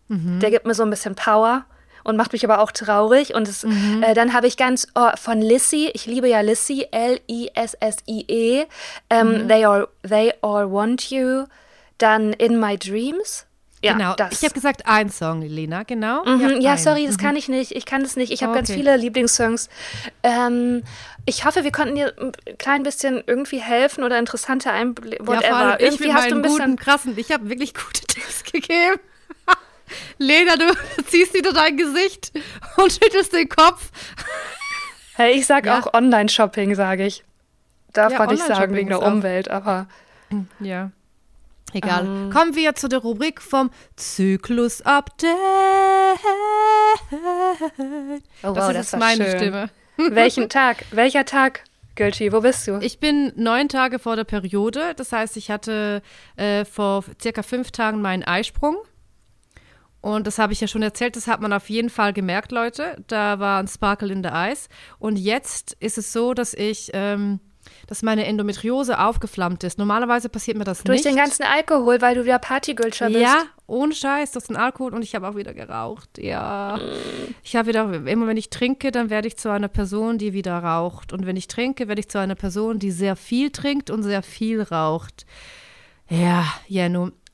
Mhm. Der gibt mir so ein bisschen Power und macht mich aber auch traurig. Und es, mhm. äh, dann habe ich ganz oh, von Lissy, ich liebe ja Lissy, L-I-S-S-I-E, ähm, mhm. they, all, they All Want You, dann In My Dreams. Ja, genau. Das. Ich habe gesagt, ein Song, Lena, genau. Mhm. Ja, ja sorry, das mhm. kann ich nicht. Ich kann das nicht. Ich habe okay. ganz viele Lieblingssongs. Ähm, ich hoffe, wir konnten dir ein klein bisschen irgendwie helfen oder interessante Einblicke. Ja, irgendwie hast du ein bisschen guten, krassen. Ich habe wirklich gute Tipps gegeben. Lena, du ziehst wieder dein Gesicht und schüttelst den Kopf. Hey, ich sag ja. auch Online-Shopping, sage ich. Darf ja, man nicht sagen wegen der Umwelt, aber. Ja. Egal. Um. Ähm. Kommen wir zu der Rubrik vom Zyklus-Update. Oh, wow, das, das ist meine schön. Stimme. Welchen Tag? Welcher Tag? Guilty, wo bist du? Ich bin neun Tage vor der Periode. Das heißt, ich hatte äh, vor circa fünf Tagen meinen Eisprung. Und das habe ich ja schon erzählt, das hat man auf jeden Fall gemerkt, Leute. Da war ein Sparkle in the Eyes. Und jetzt ist es so, dass ich, ähm, dass meine Endometriose aufgeflammt ist. Normalerweise passiert mir das Durch nicht. den ganzen Alkohol, weil du wieder Partygülscher bist. Ja, ohne Scheiß, durch den Alkohol und ich habe auch wieder geraucht. Ja. Ich habe wieder, immer wenn ich trinke, dann werde ich zu einer Person, die wieder raucht. Und wenn ich trinke, werde ich zu einer Person, die sehr viel trinkt und sehr viel raucht. Ja.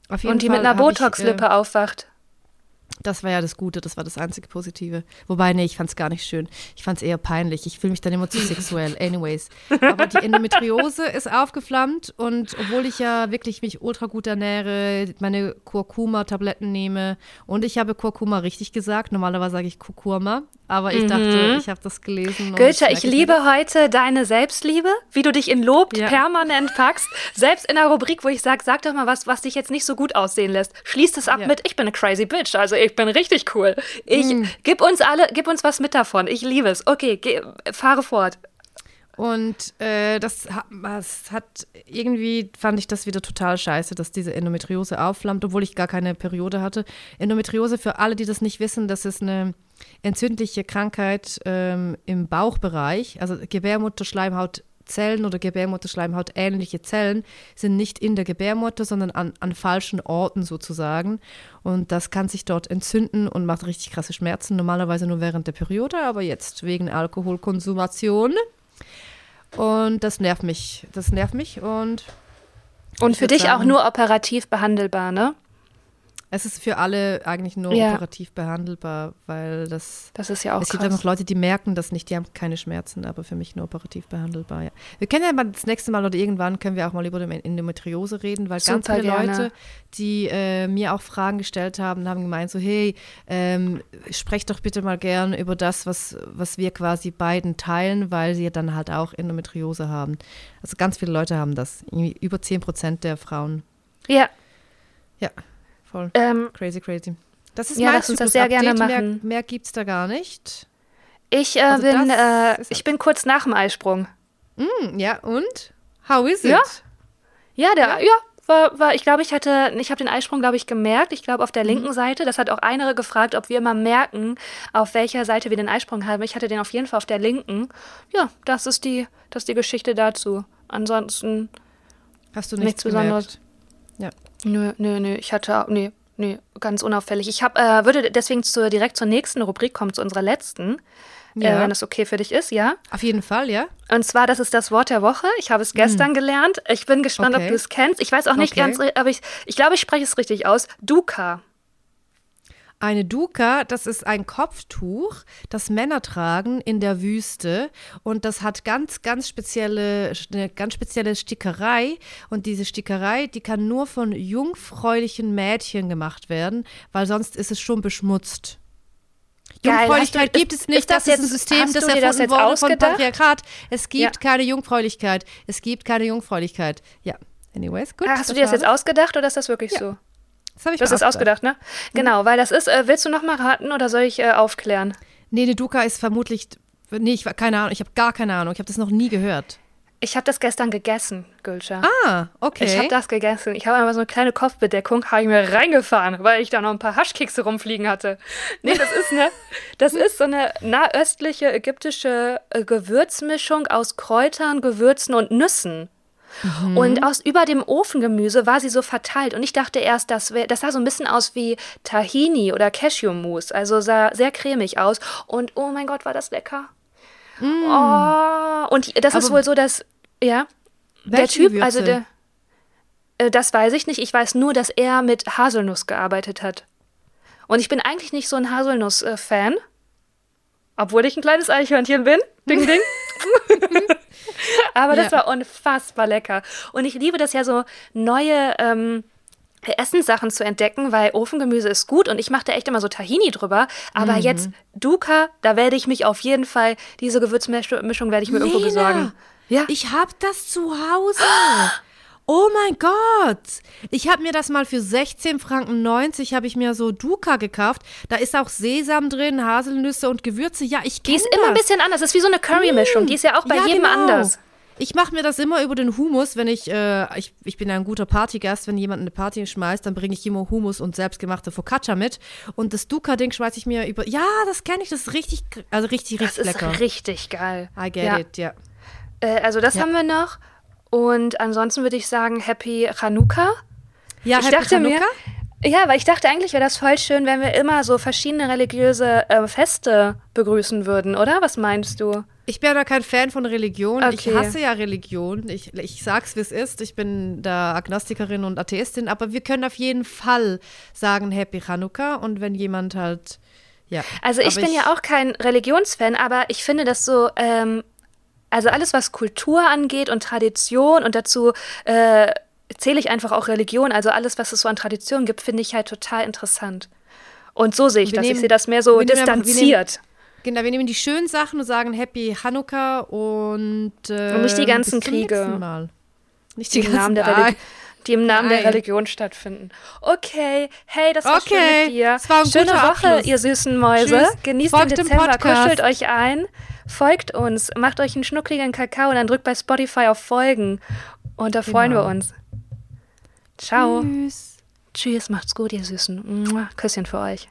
Auf jeden Und die Fall mit einer Botox-Lippe äh, aufwacht. Das war ja das Gute, das war das einzige Positive. Wobei, nee, ich fand es gar nicht schön. Ich fand es eher peinlich. Ich fühle mich dann immer zu sexuell. Anyways. Aber die Endometriose ist aufgeflammt und obwohl ich ja wirklich mich ultra gut ernähre, meine Kurkuma-Tabletten nehme und ich habe Kurkuma richtig gesagt. Normalerweise sage ich Kurkuma, aber ich dachte, ich habe das gelesen. merke ich liebe heute deine Selbstliebe, wie du dich in Lob Ja. permanent packst. Selbst in der Rubrik, wo ich sage, sag doch mal was, was dich jetzt nicht so gut aussehen lässt. Schließ es ab Ja. mit, ich bin eine crazy bitch, also ich bin richtig cool. Ich, Mm. gib uns alle, gib uns was mit davon. Ich liebe es. Okay, geh, fahre fort. Und äh, das, das hat irgendwie fand ich das wieder total scheiße, dass diese Endometriose aufflammt, obwohl ich gar keine Periode hatte. Endometriose, für alle, die das nicht wissen, das ist eine entzündliche Krankheit ähm, im Bauchbereich. Also Gebärmutterschleimhautzellen oder Gebärmutterschleimhaut ähnliche Zellen sind nicht in der Gebärmutter, sondern an, an falschen Orten sozusagen. Und das kann sich dort entzünden und macht richtig krasse Schmerzen. Normalerweise nur während der Periode, aber jetzt wegen Alkoholkonsumation. Und das nervt mich. Das nervt mich und Und für dich auch sagen- nur operativ behandelbar, ne? Es ist für alle eigentlich nur Ja. operativ behandelbar, weil das. Das ist ja auch es gibt krass. noch Leute, die merken das nicht, die haben keine Schmerzen, aber für mich nur operativ behandelbar. Ja. Wir können ja mal das nächste Mal oder irgendwann können wir auch mal über die Endometriose reden, weil ganz Super viele gerne. Leute, die äh, mir auch Fragen gestellt haben, haben gemeint so, hey, ähm, sprecht doch bitte mal gern über das, was, was wir quasi beiden teilen, weil sie dann halt auch Endometriose haben. Also ganz viele Leute haben das, irgendwie über 10 Prozent der Frauen. Ja, Ja, voll. ähm, Crazy, crazy. Das ist Ja, mein lass uns das sehr gerne machen. Mehr, mehr gibt es da gar nicht. ich äh, Also bin, äh, ich bin kurz nach dem Eisprung. Hm, ja, und? How is it? Ja. Ja, der, ja, war, war, ich glaube, ich hatte, ich habe den Eisprung, glaube ich, gemerkt. Ich glaube, auf der linken Seite. Das hat auch eine gefragt, ob wir immer merken, auf welcher Seite wir den Eisprung haben. Ich hatte den auf jeden Fall auf der linken. Ja, das ist die, das ist die Geschichte dazu. Ansonsten, Hast du Nichts nichts? Besonderes. Ja. Nö, nö, nö, ich hatte, nee, nee, ganz unauffällig. Ich hab, äh, würde deswegen zu, direkt zur nächsten Rubrik kommen, zu unserer letzten. Äh, Ja. wenn das okay für dich ist, ja. Auf jeden Fall, ja. Und zwar, das ist das Wort der Woche. Ich habe es gestern gelernt. Ich bin gespannt, ob Okay. du es kennst. Ich weiß auch nicht Okay. ganz, aber ich, ich glaube, ich spreche es richtig aus. Duka. Eine Duka, das ist ein Kopftuch, das Männer tragen in der Wüste und das hat ganz, ganz spezielle, eine ganz spezielle Stickerei und diese Stickerei, die kann nur von jungfräulichen Mädchen gemacht werden, weil sonst ist es schon beschmutzt. Jungfräulichkeit du- gibt es nicht, das das, ist ein System, das erfunden wurde von? Patriarchat. Es gibt Ja. keine Jungfräulichkeit. Es gibt keine Jungfräulichkeit. Ja, anyways, gut. Ah, Hast du dir das jetzt ausgedacht oder ist das wirklich Ja. so? Das habe ich Du hast es ausgedacht, ne? Mhm. Genau, weil das ist, äh, willst du noch mal raten oder soll ich äh, aufklären? Nee, eine Duka ist vermutlich. Nee, ich keine Ahnung. Ich habe gar keine Ahnung. Ich habe das noch nie gehört. Ich habe das gestern gegessen, Gülscha. Ah, okay. Ich habe das gegessen. Ich habe einfach so eine kleine Kopfbedeckung, habe ich mir reingefahren, weil ich da noch ein paar Haschkekse rumfliegen hatte. Nee, das ist eine, das ist so eine nahöstliche ägyptische äh, Gewürzmischung aus Kräutern, Gewürzen und Nüssen. Und aus über dem Ofengemüse war sie so verteilt. Und ich dachte erst, das, wär, das sah so ein bisschen aus wie Tahini oder Cashewmousse. Also sah sehr cremig aus. Und oh mein Gott, war das lecker. Oh, und das ist Aber- wohl so, dass, ja. Der Typ, Gewürze? also der. Äh, das weiß ich nicht. Ich weiß nur, dass er mit Haselnuss gearbeitet hat. Und ich bin eigentlich nicht so ein Haselnuss-Fan. Obwohl ich ein kleines Eichhörnchen bin. Ding, ding. Aber das Ja. war unfassbar lecker. Und ich liebe das ja so, neue ähm, Essenssachen zu entdecken, weil Ofengemüse ist gut und ich mache da echt immer so Tahini drüber. Aber jetzt Duka, da werde ich mich auf jeden Fall, diese Gewürzmischung werde ich mir irgendwo Lena, besorgen. Ja. Ich habe das zu Hause. Oh mein Gott. Ich habe mir das mal für 16 Franken 90 habe ich mir so Duka gekauft. Da ist auch Sesam drin, Haselnüsse und Gewürze. Ja, ich Die kenne ist immer ein das. bisschen anders. Das ist wie so eine Curry-Mischung. Die ist ja auch bei Ja, jedem genau. anders. Ich mache mir das immer über den Humus, wenn ich, äh, ich, ich bin ein guter Partygast, wenn jemand eine Party schmeißt, dann bringe ich immer Humus und selbstgemachte Focaccia mit. Und das Duca-Ding schmeiße ich mir über. Ja, das kenne ich, das ist richtig, also richtig, richtig das lecker. ist richtig geil. I get Ja. it, ja. Äh, also das Ja. haben wir noch. Und ansonsten würde ich sagen Happy Chanukka. Ja, ich Happy dachte mir, Chanukka? ja, weil ich dachte eigentlich wäre das voll schön, wenn wir immer so verschiedene religiöse äh, Feste begrüßen würden, oder? Was meinst du? Ich bin ja kein Fan von Religion. Ich Okay. hasse ja Religion. Ich, ich sag's, wie es ist. Ich bin da Agnostikerin und Atheistin, aber wir können auf jeden Fall sagen Happy Chanukka und wenn jemand halt, ja. Also ich bin ja auch kein Religionsfan, aber ich finde das so, ähm, also alles, was Kultur angeht und Tradition und dazu äh, zähle ich einfach auch Religion, also alles, was es so an Tradition gibt, finde ich halt total interessant. Und so sehe ich Wir das. nehmen- ich sehe das mehr so wir nehmen distanziert. Genau, wir nehmen die schönen Sachen und sagen Happy Chanukka und, äh, Und nicht die ganzen bis zum Kriege. Nicht die, die, ganzen Namen der die im Namen der Nein. Religion stattfinden. Okay, hey, das war schön Okay, mit dir. es war ein Schöne Woche, Abschluss. ihr süßen Mäuse. Tschüss. Genießt Folgt den Dezember, Podcast. kuschelt euch ein, folgt uns, macht euch einen schnuckligen Kakao und dann drückt bei Spotify auf Folgen. Und da freuen wir Genau. uns. Ciao. Tschüss. Tschüss, macht's gut, ihr Süßen. Küsschen für euch.